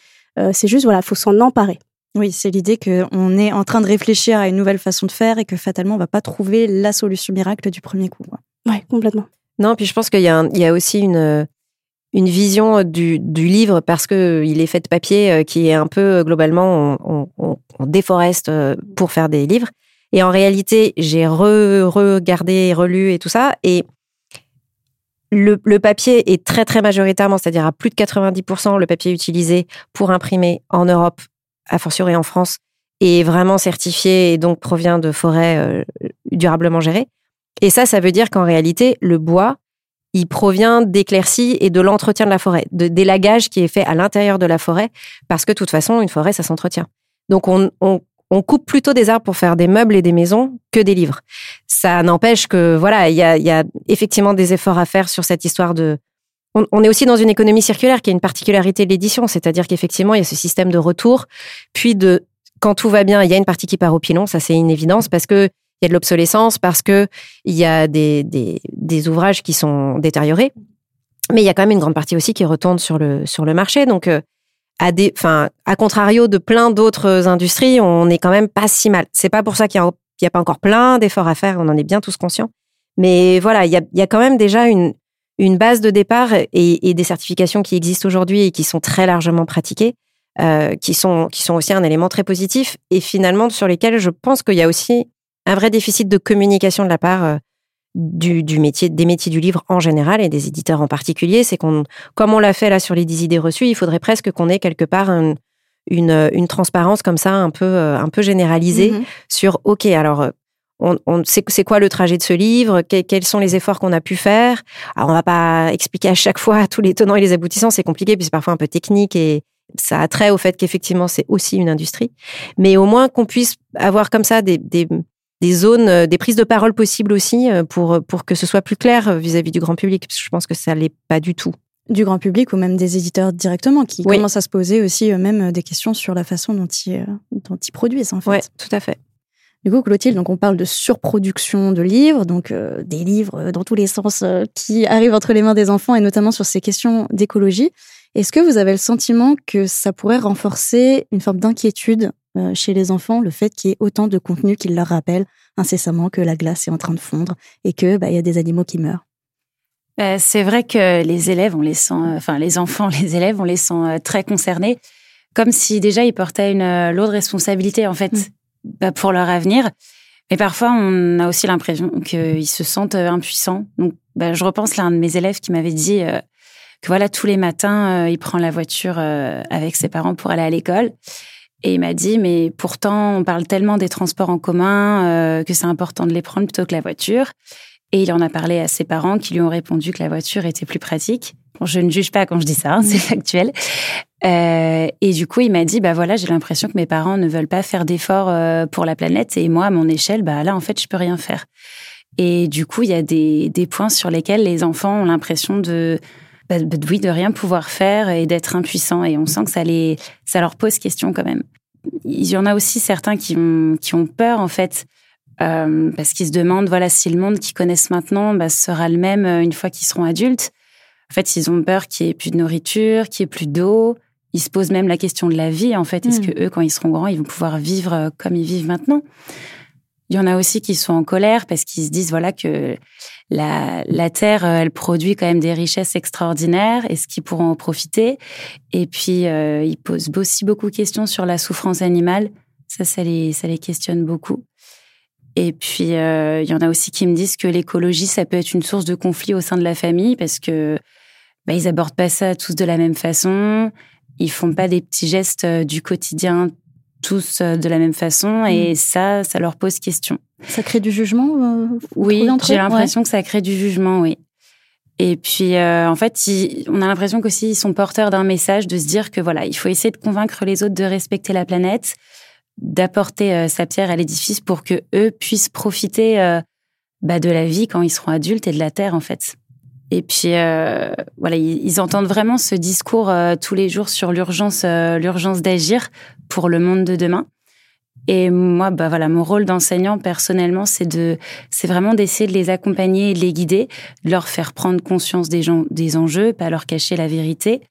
c'est juste, voilà, faut s'en emparer. Oui, c'est l'idée qu'on est en train de réfléchir à une nouvelle façon de faire et que fatalement, on va pas trouver la solution miracle du premier coup. Oui, complètement. Non, puis je pense qu'il y, a aussi une, une vision du, livre parce qu'il est fait de papier euh, qui est un peu euh, globalement, on, déforeste euh, pour faire des livres. Et en réalité, j'ai re-regardé, relu et tout ça. Et le, le, papier est très, très majoritairement, c'est-à-dire à plus de 90%, le papier utilisé pour imprimer en Europe a fortiori en France, est vraiment certifié et donc provient de forêts euh, durablement gérées. Et ça, ça veut dire qu'en réalité, le bois, il provient d'éclaircies et de l'entretien de la forêt, de d'élagage qui est fait à l'intérieur de la forêt, parce que de toute façon, une forêt, ça s'entretient. Donc, on, coupe plutôt des arbres pour faire des meubles et des maisons que des livres. Ça n'empêche que, voilà, il y a effectivement des efforts à faire sur cette histoire de, on, est aussi dans une économie circulaire qui a une particularité de l'édition, c'est-à-dire qu'effectivement, il y a ce système de retour, puis de quand tout va bien, il y a une partie qui part au pilon, ça c'est une évidence, parce que il y a de l'obsolescence, parce que il y a des, des, ouvrages qui sont détériorés, mais il y a quand même une grande partie aussi qui retourne sur le, sur le marché. Donc, euh, à des, à contrario de plein d'autres industries, on n'est quand même pas si mal. C'est pas pour ça qu'il n'y a, pas encore plein d'efforts à faire, on en est bien tous conscients. Mais voilà, il y a, il y a quand même déjà une, une base de départ et, des certifications qui existent aujourd'hui et qui sont très largement pratiquées, euh, qui, sont, qui sont aussi un élément très positif et finalement sur lesquels je pense qu'il y a aussi un vrai déficit de communication de la part euh, du, du, métier, des métiers du livre en général et des éditeurs en particulier. C'est qu'on, comme on l'a fait là sur les 10 idées reçues, il faudrait presque qu'on ait quelque part une, une, transparence comme ça un peu, euh, un peu généralisée mm-hmm. sur, OK, alors on, on c'est quoi le trajet de ce livre, quels sont les efforts qu'on a pu faire? Alors on va pas expliquer à chaque fois tous les tenants et les aboutissants, c'est compliqué puis c'est parfois un peu technique et ça a trait au fait qu'effectivement c'est aussi une industrie, mais au moins qu'on puisse avoir comme ça des, des, des, zones, des prises de parole possibles aussi euh, pour pour que ce soit plus clair vis-à-vis du grand public, parce que je pense que ça l'est pas du tout du grand public ou même des éditeurs directement qui commencent à se poser aussi eux-mêmes des questions sur la façon dont ils, euh, dont ils produisent en fait. Ouais, tout à fait. Du coup, Clotilde, donc on parle de surproduction de livres, donc euh, des livres euh, dans tous les sens euh, qui arrivent entre les mains des enfants et notamment sur ces questions d'écologie. Est-ce que vous avez le sentiment que ça pourrait renforcer une forme d'inquiétude chez les enfants, le fait qu'il y ait autant de contenu qui leur rappelle incessamment que la glace est en train de fondre et que bah, y a des animaux qui meurent? C'est vrai que les élèves, on les sent, enfin les enfants, (laughs) les élèves, on les sent très concernés, comme si déjà ils portaient une lourde responsabilité en fait mm. Bah, pour leur avenir. Mais parfois, on a aussi l'impression qu'ils se sentent impuissants. Donc, bah, je repense l'un de mes élèves qui m'avait dit que voilà, tous les matins, il prend la voiture avec ses parents pour aller à l'école. Et il m'a dit, mais pourtant, on parle tellement des transports en commun euh, que c'est important de les prendre plutôt que la voiture. Et il en a parlé à ses parents qui lui ont répondu que la voiture était plus pratique. Je ne juge pas quand je dis ça, hein, (laughs) c'est factuel. Euh, et du coup, il m'a dit, bah voilà, j'ai l'impression que mes parents ne veulent pas faire d'efforts euh, pour la planète. Et moi, à mon échelle, bah là, en fait, je peux rien faire. Et du coup, il y a des, points sur lesquels les enfants ont l'impression de bah, oui, de rien pouvoir faire et d'être impuissant. Et on sent que ça, les, ça leur pose question quand même. Il y en a aussi certains qui ont, peur, en fait, euh, parce qu'ils se demandent, voilà, si le monde qu'ils connaissent maintenant bah, sera le même une fois qu'ils seront adultes. En fait, ils ont peur qu'il n'y ait plus de nourriture, qu'il n'y ait plus d'eau. Ils se posent même la question de la vie, en fait. Est-ce mm. que eux, quand ils seront grands, ils vont pouvoir vivre euh, comme ils vivent maintenant? Il y en a aussi qui sont en colère parce qu'ils se disent, voilà, que la, la terre, euh, elle produit quand même des richesses extraordinaires. Est-ce qu'ils pourront en profiter? Et puis, euh, ils posent aussi beaucoup de questions sur la souffrance animale. Ça, ça les, ça les questionne beaucoup. Et puis, euh, il y en a aussi qui me disent que l'écologie, ça peut être une source de conflit au sein de la famille parce que bah, ils abordent pas ça tous de la même façon. Ils font pas des petits gestes du quotidien tous de la même façon et mm. ça, ça leur pose question. Ça crée du jugement euh, Oui, j'ai l'impression que ça crée du jugement, oui. Et puis, euh, en fait, on a l'impression qu'aussi ils sont porteurs d'un message de se dire que voilà, il faut essayer de convaincre les autres de respecter la planète, d'apporter euh, sa pierre à l'édifice pour que eux puissent profiter bah, de la vie quand ils seront adultes et de la terre, en fait. Et puis, voilà, ils, entendent vraiment ce discours tous les jours sur l'urgence, l'urgence d'agir pour le monde de demain. Et moi, bah voilà, mon rôle d'enseignant personnellement, c'est de, c'est vraiment d'essayer de les accompagner de les guider, de leur faire prendre conscience des, gens, des enjeux, pas leur cacher la vérité,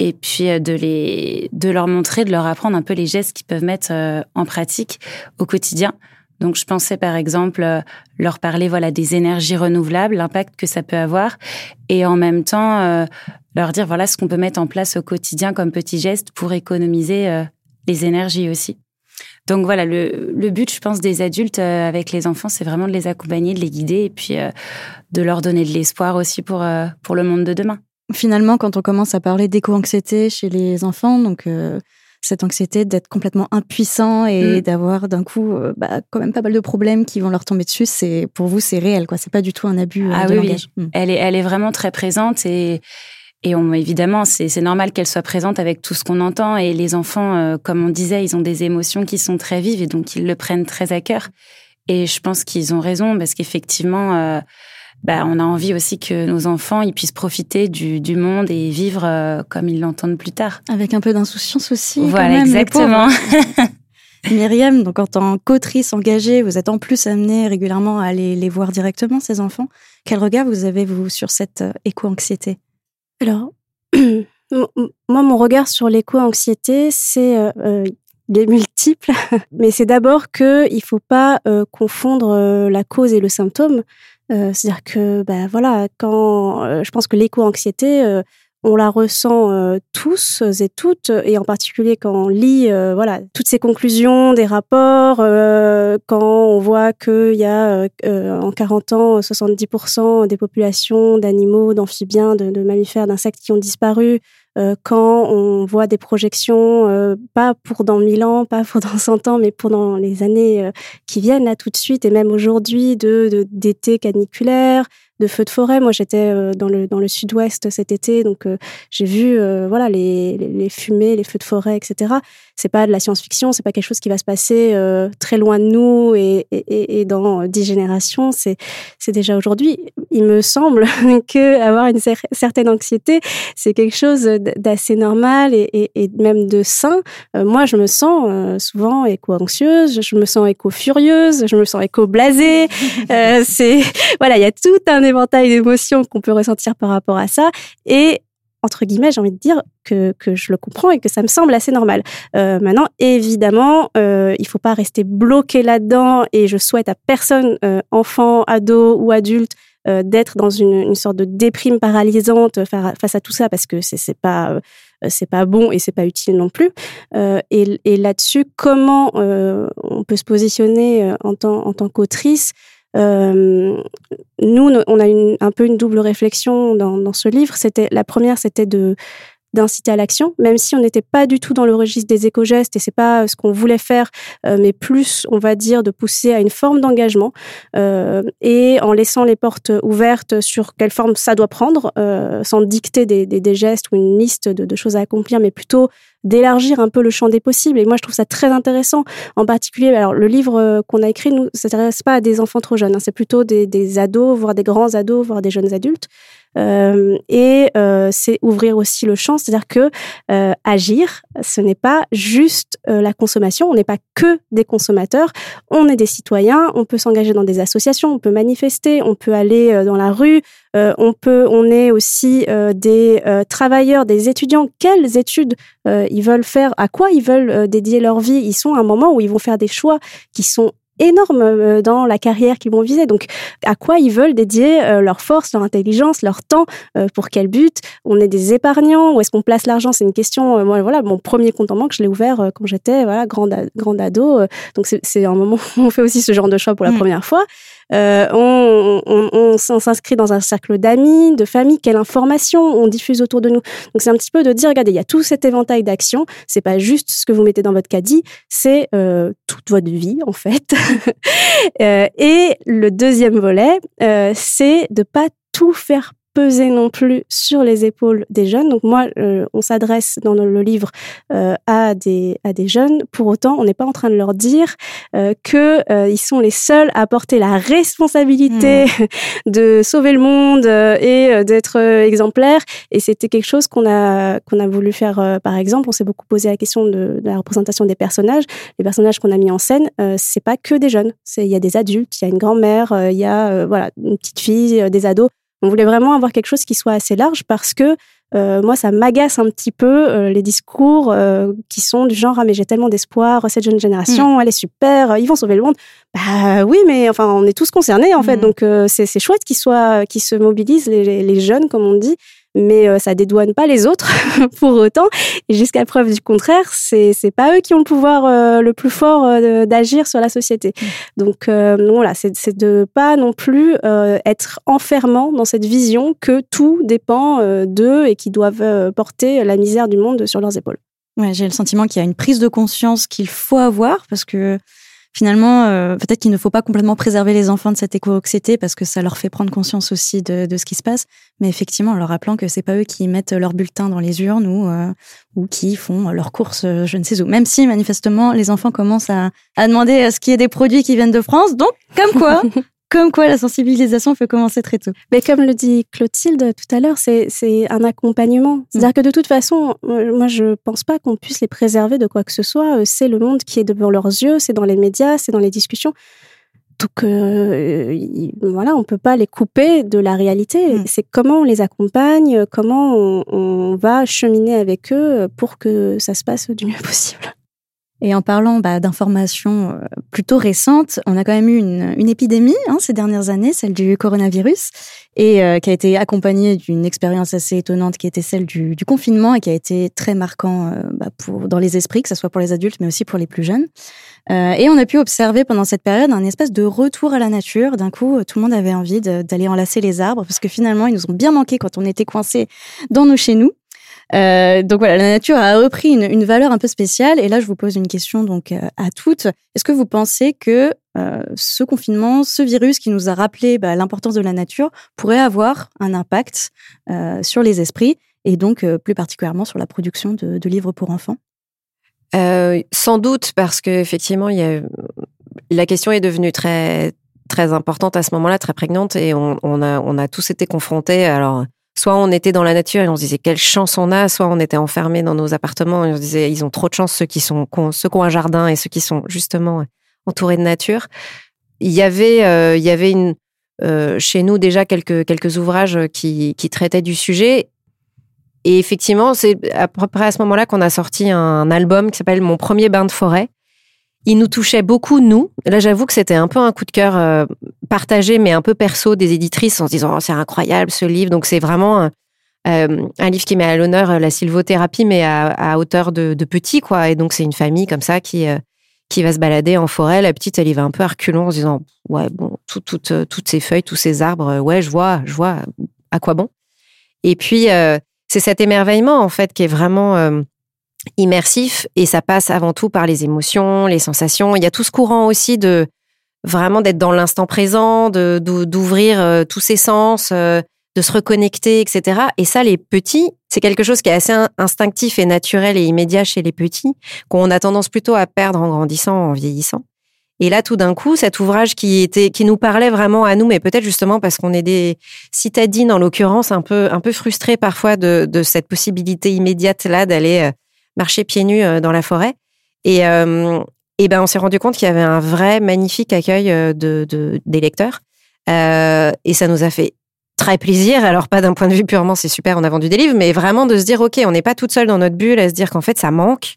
et puis euh, de les, de leur montrer, de leur apprendre un peu les gestes qu'ils peuvent mettre euh, en pratique au quotidien. Donc, je pensais par exemple euh, leur parler voilà des énergies renouvelables, l'impact que ça peut avoir, et en même temps leur dire voilà ce qu'on peut mettre en place au quotidien comme petits gestes pour économiser les énergies aussi. Donc voilà, le, le, but, je pense, des adultes euh, avec les enfants, c'est vraiment de les accompagner, de les guider et puis euh, de leur donner de l'espoir aussi pour, euh, pour le monde de demain. Finalement, quand on commence à parler d'éco-anxiété chez les enfants, donc cette anxiété d'être complètement impuissant et mm. d'avoir d'un coup bah, quand même pas mal de problèmes qui vont leur tomber dessus, c'est pour vous c'est réel quoi, c'est pas du tout un abus ah de oui, langage. Oui. Mm. Elle est elle est vraiment très présente et et on, évidemment, c'est normal qu'elle soit présente avec tout ce qu'on entend. Et les enfants, euh, comme on disait, ils ont des émotions qui sont très vives et donc ils le prennent très à cœur. Et je pense qu'ils ont raison parce qu'effectivement, euh, bah, on a envie aussi que nos enfants ils puissent profiter du, du monde et vivre euh, comme ils l'entendent plus tard. Avec un peu d'insouciance aussi. Voilà, exactement. (laughs) Myriam, donc en tant qu'autrice engagée, vous êtes en plus amenée régulièrement à aller les voir directement, ces enfants. Quel regard vous avez, vous, sur cette éco-anxiété? Alors, (clears throat) moi, mon regard sur l'éco-anxiété, c'est euh, euh il est multiple, (laughs) mais c'est d'abord que il faut pas euh, confondre euh, la cause et le symptôme. C'est-à-dire que, bah voilà, quand je pense que l'éco-anxiété, on la ressent euh, tous et toutes, et en particulier quand on lit euh, voilà toutes ces conclusions des rapports, euh, quand on voit qu'il y a en 40 ans 70% des populations d'animaux, d'amphibiens, de, de, mammifères, d'insectes qui ont disparu, quand on voit des projections, pas pour dans 1000 ans, pas pour dans 100 ans, mais pour dans les années qui viennent là tout de suite, et même aujourd'hui, de d'été caniculaire, de feux de forêt. Moi, j'étais euh, dans le dans le sud-ouest cet été, donc euh, j'ai vu euh, voilà les, les, fumées, les feux de forêt, etc. C'est pas de la science-fiction, c'est pas quelque chose qui va se passer très loin de nous et, et, et dans dix générations. C'est c'est déjà aujourd'hui. Il me semble (laughs) que avoir une certaine anxiété, c'est quelque chose d'assez normal et, et, même de sain. moi, je me sens souvent éco-anxieuse, je me sens éco-furieuse, je me sens éco-blasée. (laughs) c'est voilà, il y a tout un éventail d'émotions qu'on peut ressentir par rapport à ça. Et entre guillemets, j'ai envie de dire que, que je le comprends et que ça me semble assez normal. Euh, maintenant, évidemment, euh, il faut pas rester bloqué là-dedans et je souhaite à personne, euh, enfant, ado ou adulte, d'être dans une, sorte de déprime paralysante face à tout ça parce que c'est pas c'est pas bon et c'est pas utile non plus. et, là-dessus, comment on peut se positionner en tant en tant qu'autrice euh, nous, on a une, un peu une double réflexion dans, ce livre. C'était la première, c'était d'inciter à l'action, même si on n'était pas du tout dans le registre des éco-gestes et c'est pas ce qu'on voulait faire, euh, mais plus, on va dire, de pousser à une forme d'engagement euh, et en laissant les portes ouvertes sur quelle forme ça doit prendre, euh, sans dicter des, gestes ou une liste de choses à accomplir, mais plutôt d'élargir un peu le champ des possibles. Et moi, je trouve ça très intéressant. En particulier, alors le livre euh, qu'on a écrit, nous, s'intéresse pas à des enfants trop jeunes. Hein, c'est plutôt des, des ados, voire des grands ados, voire des jeunes adultes. Euh, et euh, c'est ouvrir aussi le champ, c'est-à-dire que agir, ce n'est pas juste la consommation, on n'est pas que des consommateurs, on est des citoyens, on peut s'engager dans des associations, on peut manifester, on peut aller dans la rue, on peut, on est aussi des travailleurs, des étudiants. Quelles études ils veulent faire, à quoi ils veulent dédier leur vie? Ils sont à un moment où ils vont faire des choix qui sont énorme euh, dans la carrière qu'ils vont viser. Donc, à quoi ils veulent dédier euh, leur force, leur intelligence, leur temps euh, Pour quel but? On est des épargnants Où est-ce qu'on place l'argent? C'est une question. Moi, voilà, mon premier compte en banque, je l'ai ouvert quand j'étais voilà grande grande ado. Donc, c'est un moment où on fait aussi ce genre de choix pour la mmh. première fois. Euh, on, on, on s'inscrit dans un cercle d'amis, de famille, quelle information on diffuse autour de nous. Donc c'est un petit peu de dire, regardez, il y a tout cet éventail d'actions. C'est pas juste ce que vous mettez dans votre caddie, c'est euh, toute votre vie en fait. (laughs) euh, et le deuxième volet, euh, c'est de pas tout faire peser non plus sur les épaules des jeunes. Donc moi, euh, on s'adresse dans le livre euh, à des à des jeunes. Pour autant, on n'est pas en train de leur dire euh, que euh, ils sont les seuls à porter la responsabilité mmh. (laughs) de sauver le monde et d'être exemplaires. Et c'était quelque chose qu'on a qu'on a voulu faire. par exemple, on s'est beaucoup posé la question de, de, la représentation des personnages. Les personnages qu'on a mis en scène, c'est pas que des jeunes. Il y a des adultes, il y a une grand-mère, il y a voilà une petite fille, des ados. On voulait vraiment avoir quelque chose qui soit assez large parce que euh, moi, ça m'agace un petit peu euh, les discours euh, qui sont du genre ah mais j'ai tellement d'espoir cette jeune génération, mmh. elle est super, ils vont sauver le monde. Bah oui, mais enfin on est tous concernés en mmh. fait, donc euh, c'est chouette qu'ils soient, qu'ils se mobilisent les, les, jeunes comme on dit mais euh, ça dédouane pas les autres (laughs) pour autant. Et jusqu'à preuve du contraire, c'est c'est pas eux qui ont le pouvoir euh, le plus fort euh, d'agir sur la société. Mm. Donc voilà, c'est c'est de pas non plus être enfermant dans cette vision que tout dépend d'eux et qu'ils doivent porter la misère du monde sur leurs épaules. Ouais, j'ai le sentiment qu'il y a une prise de conscience qu'il faut avoir parce que finalement, euh, peut-être qu'il ne faut pas complètement préserver les enfants de cette éco-anxiété parce que ça leur fait prendre conscience aussi de, de, ce qui se passe. Mais effectivement, en leur rappelant que c'est pas eux qui mettent leur bulletin dans les urnes ou, euh, ou qui font leurs courses, euh, je ne sais où. Même si, manifestement, les enfants commencent à, à demander à ce qu'il y ait des produits qui viennent de France. Donc, comme quoi, (laughs) comme quoi la sensibilisation peut commencer très tôt. Mais comme le dit Clotilde tout à l'heure, c'est un accompagnement. C'est-à-dire que de toute façon, moi je pense pas qu'on puisse les préserver de quoi que ce soit. Euh, c'est le monde qui est devant leurs yeux, c'est dans les médias, c'est dans les discussions. Donc euh, voilà, on peut pas les couper de la réalité. Mm. C'est comment on les accompagne, comment on, on va cheminer avec eux pour que ça se passe du mieux possible. Et en parlant bah, d'informations euh, plutôt récentes, on a quand même eu une, une épidémie hein, ces dernières années, celle du coronavirus, et euh, qui a été accompagnée d'une expérience assez étonnante qui était celle du, du confinement et qui a été très marquant euh, bah, pour, dans les esprits, que ce soit pour les adultes mais aussi pour les plus jeunes. Euh, et on a pu observer pendant cette période un espèce de retour à la nature. D'un coup, tout le monde avait envie d'aller enlacer les arbres parce que finalement, ils nous ont bien manqué quand on était coincés dans nos chez nous. Euh, donc voilà, la nature a repris une, valeur un peu spéciale. Et là, je vous pose une question donc euh, à toutes. Est-ce que vous pensez que euh, ce confinement, ce virus qui nous a rappelé bah, l'importance de la nature, pourrait avoir un impact sur les esprits et donc plus particulièrement sur la production de, livres pour enfants? Sans doute, parce que effectivement, il y a la question est devenue très très importante à ce moment-là, très prégnante, et on, on, a on a tous été confrontés. Alors soit on était dans la nature et on se disait quelle chance on a, soit on était enfermés dans nos appartements et on se disait ils ont trop de chance ceux qui sont ceux qui ont un jardin et ceux qui sont justement entourés de nature. Il y avait euh, il y avait une euh, chez nous déjà quelques quelques ouvrages qui qui traitaient du sujet. Et effectivement c'est à peu près à ce moment-là qu'on a sorti un album qui s'appelle Mon premier bain de forêt il nous touchait beaucoup, nous. Là, j'avoue que c'était un peu un coup de cœur euh, partagé, mais un peu perso des éditrices en se disant oh, c'est incroyable ce livre. Donc, c'est vraiment euh, un livre qui met à l'honneur la sylvothérapie, mais à, hauteur de, de, petit, quoi. Et donc, c'est une famille comme ça qui, qui va se balader en forêt. La petite, elle y va un peu reculons en se disant ouais, bon, toutes ces feuilles, tous ces arbres, ouais, je vois, je vois, à quoi bon? Et puis, c'est cet émerveillement, en fait, qui est vraiment immersif et ça passe avant tout par les émotions, les sensations. Il y a tout ce courant aussi de vraiment d'être dans l'instant présent, d'ouvrir euh, tous ses sens, euh, de se reconnecter, etc. Et ça, les petits, c'est quelque chose qui est assez instinctif et naturel et immédiat chez les petits, qu'on a tendance plutôt à perdre en grandissant, en vieillissant. Et là, tout d'un coup, cet ouvrage qui était, qui nous parlait vraiment à nous, mais peut-être justement parce qu'on est des citadines, en l'occurrence, un peu, un peu frustrés parfois de, de cette possibilité immédiate là d'aller euh, marcher pieds nus euh, dans la forêt. Et, euh, et ben, on s'est rendu compte qu'il y avait un vrai magnifique accueil euh, de, de des lecteurs. et ça nous a fait très plaisir. Alors pas d'un point de vue purement c'est super, on a vendu des livres, mais vraiment de se dire ok, on n'est pas toute seule dans notre bulle, à se dire qu'en fait ça manque.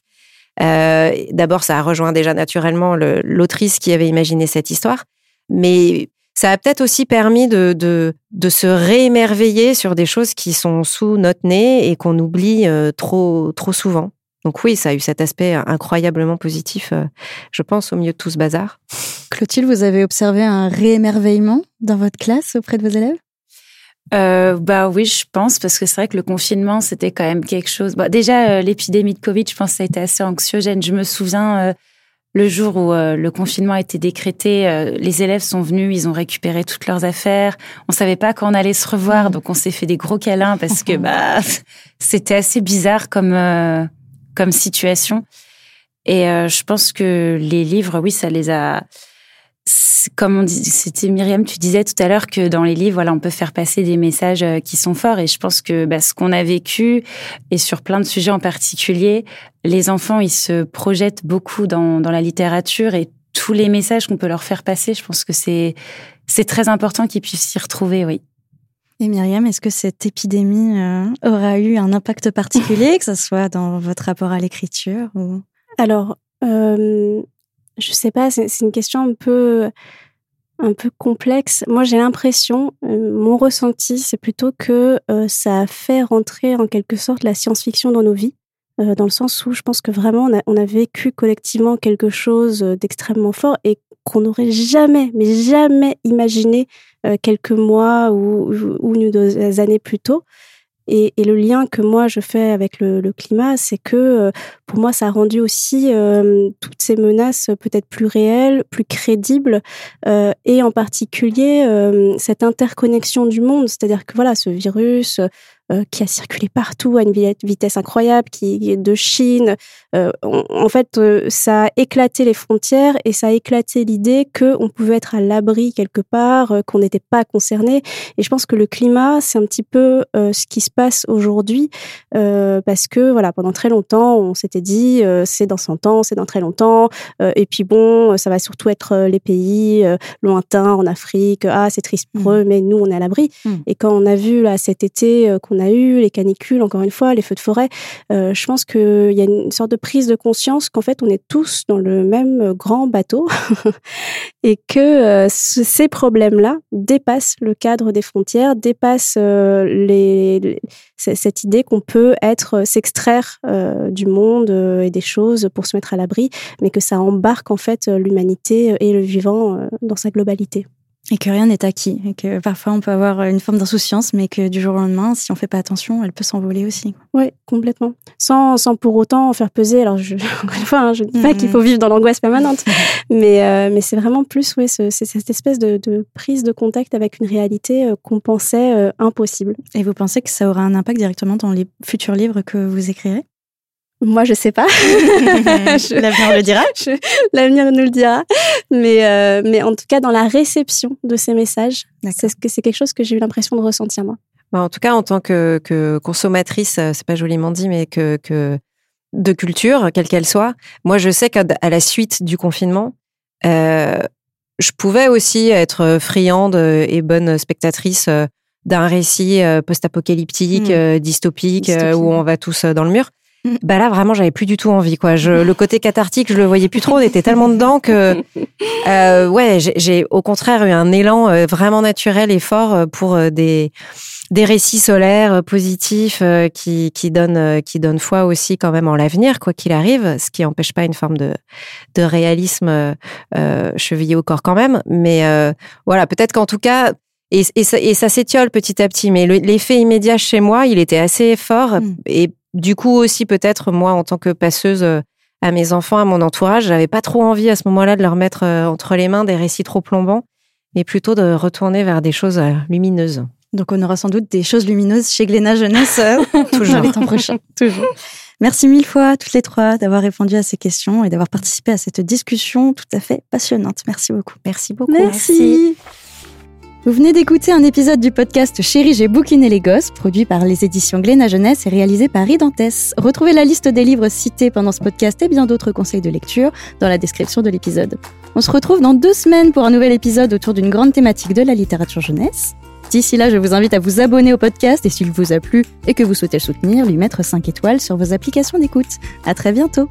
D'abord, ça a rejoint déjà naturellement l'autrice qui avait imaginé cette histoire, mais ça a peut-être aussi permis de, de, de se réémerveiller sur des choses qui sont sous notre nez et qu'on oublie trop, trop souvent. Donc oui, ça a eu cet aspect incroyablement positif, euh, je pense, au milieu de tout ce bazar. Clotilde, vous avez observé un réémerveillement dans votre classe auprès de vos élèves? Euh, bah oui, je pense parce que c'est vrai que le confinement c'était quand même quelque chose. Bah, déjà euh, l'épidémie de Covid, je pense que ça a été assez anxiogène. Je me souviens euh, le jour où le confinement a été décrété, les élèves sont venus, ils ont récupéré toutes leurs affaires. On savait pas quand on allait se revoir, mmh. donc on s'est fait des gros câlins parce que (laughs) bah c'était assez bizarre comme comme situation. Et euh, je pense que les livres, oui, ça les a. Comme on dit, c'était Myriam, tu disais tout à l'heure que dans les livres, voilà, on peut faire passer des messages euh, qui sont forts. Et je pense que bah, ce qu'on a vécu, et sur plein de sujets en particulier, les enfants, ils se projettent beaucoup dans, dans la littérature et tous les messages qu'on peut leur faire passer, je pense que c'est c'est très important qu'ils puissent s'y retrouver, oui. Et Myriam, est-ce que cette épidémie euh, aura eu un impact particulier, que ce soit dans votre rapport à l'écriture. Alors, euh, je sais pas, c'est une question un peu, un peu complexe. Moi, j'ai l'impression, euh, mon ressenti, c'est plutôt que euh, ça a fait rentrer en quelque sorte la science-fiction dans nos vies dans le sens où je pense que vraiment on a, vécu collectivement quelque chose d'extrêmement fort et qu'on n'aurait jamais, mais jamais imaginé euh, quelques mois ou, ou une deux années plus tôt. Et, le lien que moi je fais avec le, climat, c'est que euh, pour moi ça a rendu aussi euh, toutes ces menaces peut-être plus réelles, plus crédibles, euh, et en particulier cette interconnexion du monde, c'est-à-dire que voilà ce virus, euh, qui a circulé partout à une vitesse incroyable, qui est de Chine. Euh, en fait, euh, ça a éclaté les frontières et ça a éclaté l'idée qu'on pouvait être à l'abri quelque part, qu'on n'était pas concerné. Et je pense que le climat, c'est un petit peu ce qui se passe aujourd'hui, parce que voilà, pendant très longtemps, on s'était dit c'est dans 100 ans, c'est dans très longtemps, et puis bon, ça va surtout être les pays lointains en Afrique. Ah, c'est triste pour mmh. eux, mais nous, on est à l'abri. Mmh. Et quand on a vu là cet été qu'on a eu, les canicules, encore une fois, les feux de forêt, euh, je pense qu'il y a une sorte de prise de conscience qu'en fait, on est tous dans le même grand bateau (laughs) et que euh, ces problèmes-là dépassent le cadre des frontières, dépassent euh, cette idée qu'on peut être s'extraire du monde et des choses pour se mettre à l'abri, mais que ça embarque en fait l'humanité et le vivant dans sa globalité. Et que rien n'est acquis. Et que parfois on peut avoir une forme d'insouciance, mais que du jour au lendemain, si on fait pas attention, elle peut s'envoler aussi. Oui, complètement. Sans, sans pour autant faire peser. Alors, je, (laughs) encore une fois, hein, je ne dis pas qu'il mm-hmm. faut vivre dans l'angoisse permanente, (laughs) mais, euh, mais c'est vraiment plus oui, c'est cette espèce de, de, prise de contact avec une réalité euh, qu'on pensait euh, impossible. Et vous pensez que ça aura un impact directement dans les futurs livres que vous écrirez? Moi, je sais pas. (laughs) L'avenir le dira. (laughs) L'avenir nous le dira. Mais, euh, mais en tout cas, dans la réception de ces messages, c'est quelque chose que j'ai eu l'impression de ressentir moi. Bah, en tout cas, en tant que, que consommatrice, euh, c'est pas joliment dit, mais que, que de culture, quelle qu'elle soit, moi, je sais qu'à la suite du confinement, euh, je pouvais aussi être friande et bonne spectatrice d'un récit post-apocalyptique, mmh. dystopique, où on va tous dans le mur. (laughs) Bah là, vraiment, j'avais plus du tout envie, quoi. Je, le côté cathartique, je le voyais plus trop. On était tellement dedans que, (laughs) euh, ouais, j'ai au contraire eu un élan euh, vraiment naturel et fort euh, pour des des récits solaires positifs qui qui donnent qui donnent foi aussi quand même en l'avenir, quoi qu'il arrive. Ce qui empêche pas une forme de de réalisme chevillé au corps quand même. Mais voilà, peut-être qu'en tout cas. Et, et ça, et ça s'étiole petit à petit, mais l'effet immédiat chez moi, il était assez fort. Mm. Et du coup aussi peut-être moi en tant que passeuse euh, à mes enfants, à mon entourage, j'avais pas trop envie à ce moment-là de leur mettre euh, entre les mains des récits trop plombants, mais plutôt de retourner vers des choses euh, lumineuses. Donc on aura sans doute des choses lumineuses chez Glénat Jeunesse (laughs) toujours les temps prochains. (laughs) toujours. Merci mille fois toutes les trois d'avoir répondu à ces questions et d'avoir participé à cette discussion tout à fait passionnante. Merci beaucoup. Merci beaucoup. Merci. Vous venez d'écouter un épisode du podcast Chérie, j'ai bouquiné les gosses, produit par les éditions Glénat Jeunesse et réalisé par Idantès. Retrouvez la liste des livres cités pendant ce podcast et bien d'autres conseils de lecture dans la description de l'épisode. On se retrouve dans deux semaines pour un nouvel épisode autour d'une grande thématique de la littérature jeunesse. D'ici là, je vous invite à vous abonner au podcast et s'il vous a plu et que vous souhaitez le soutenir, lui mettre 5 étoiles sur vos applications d'écoute. À très bientôt!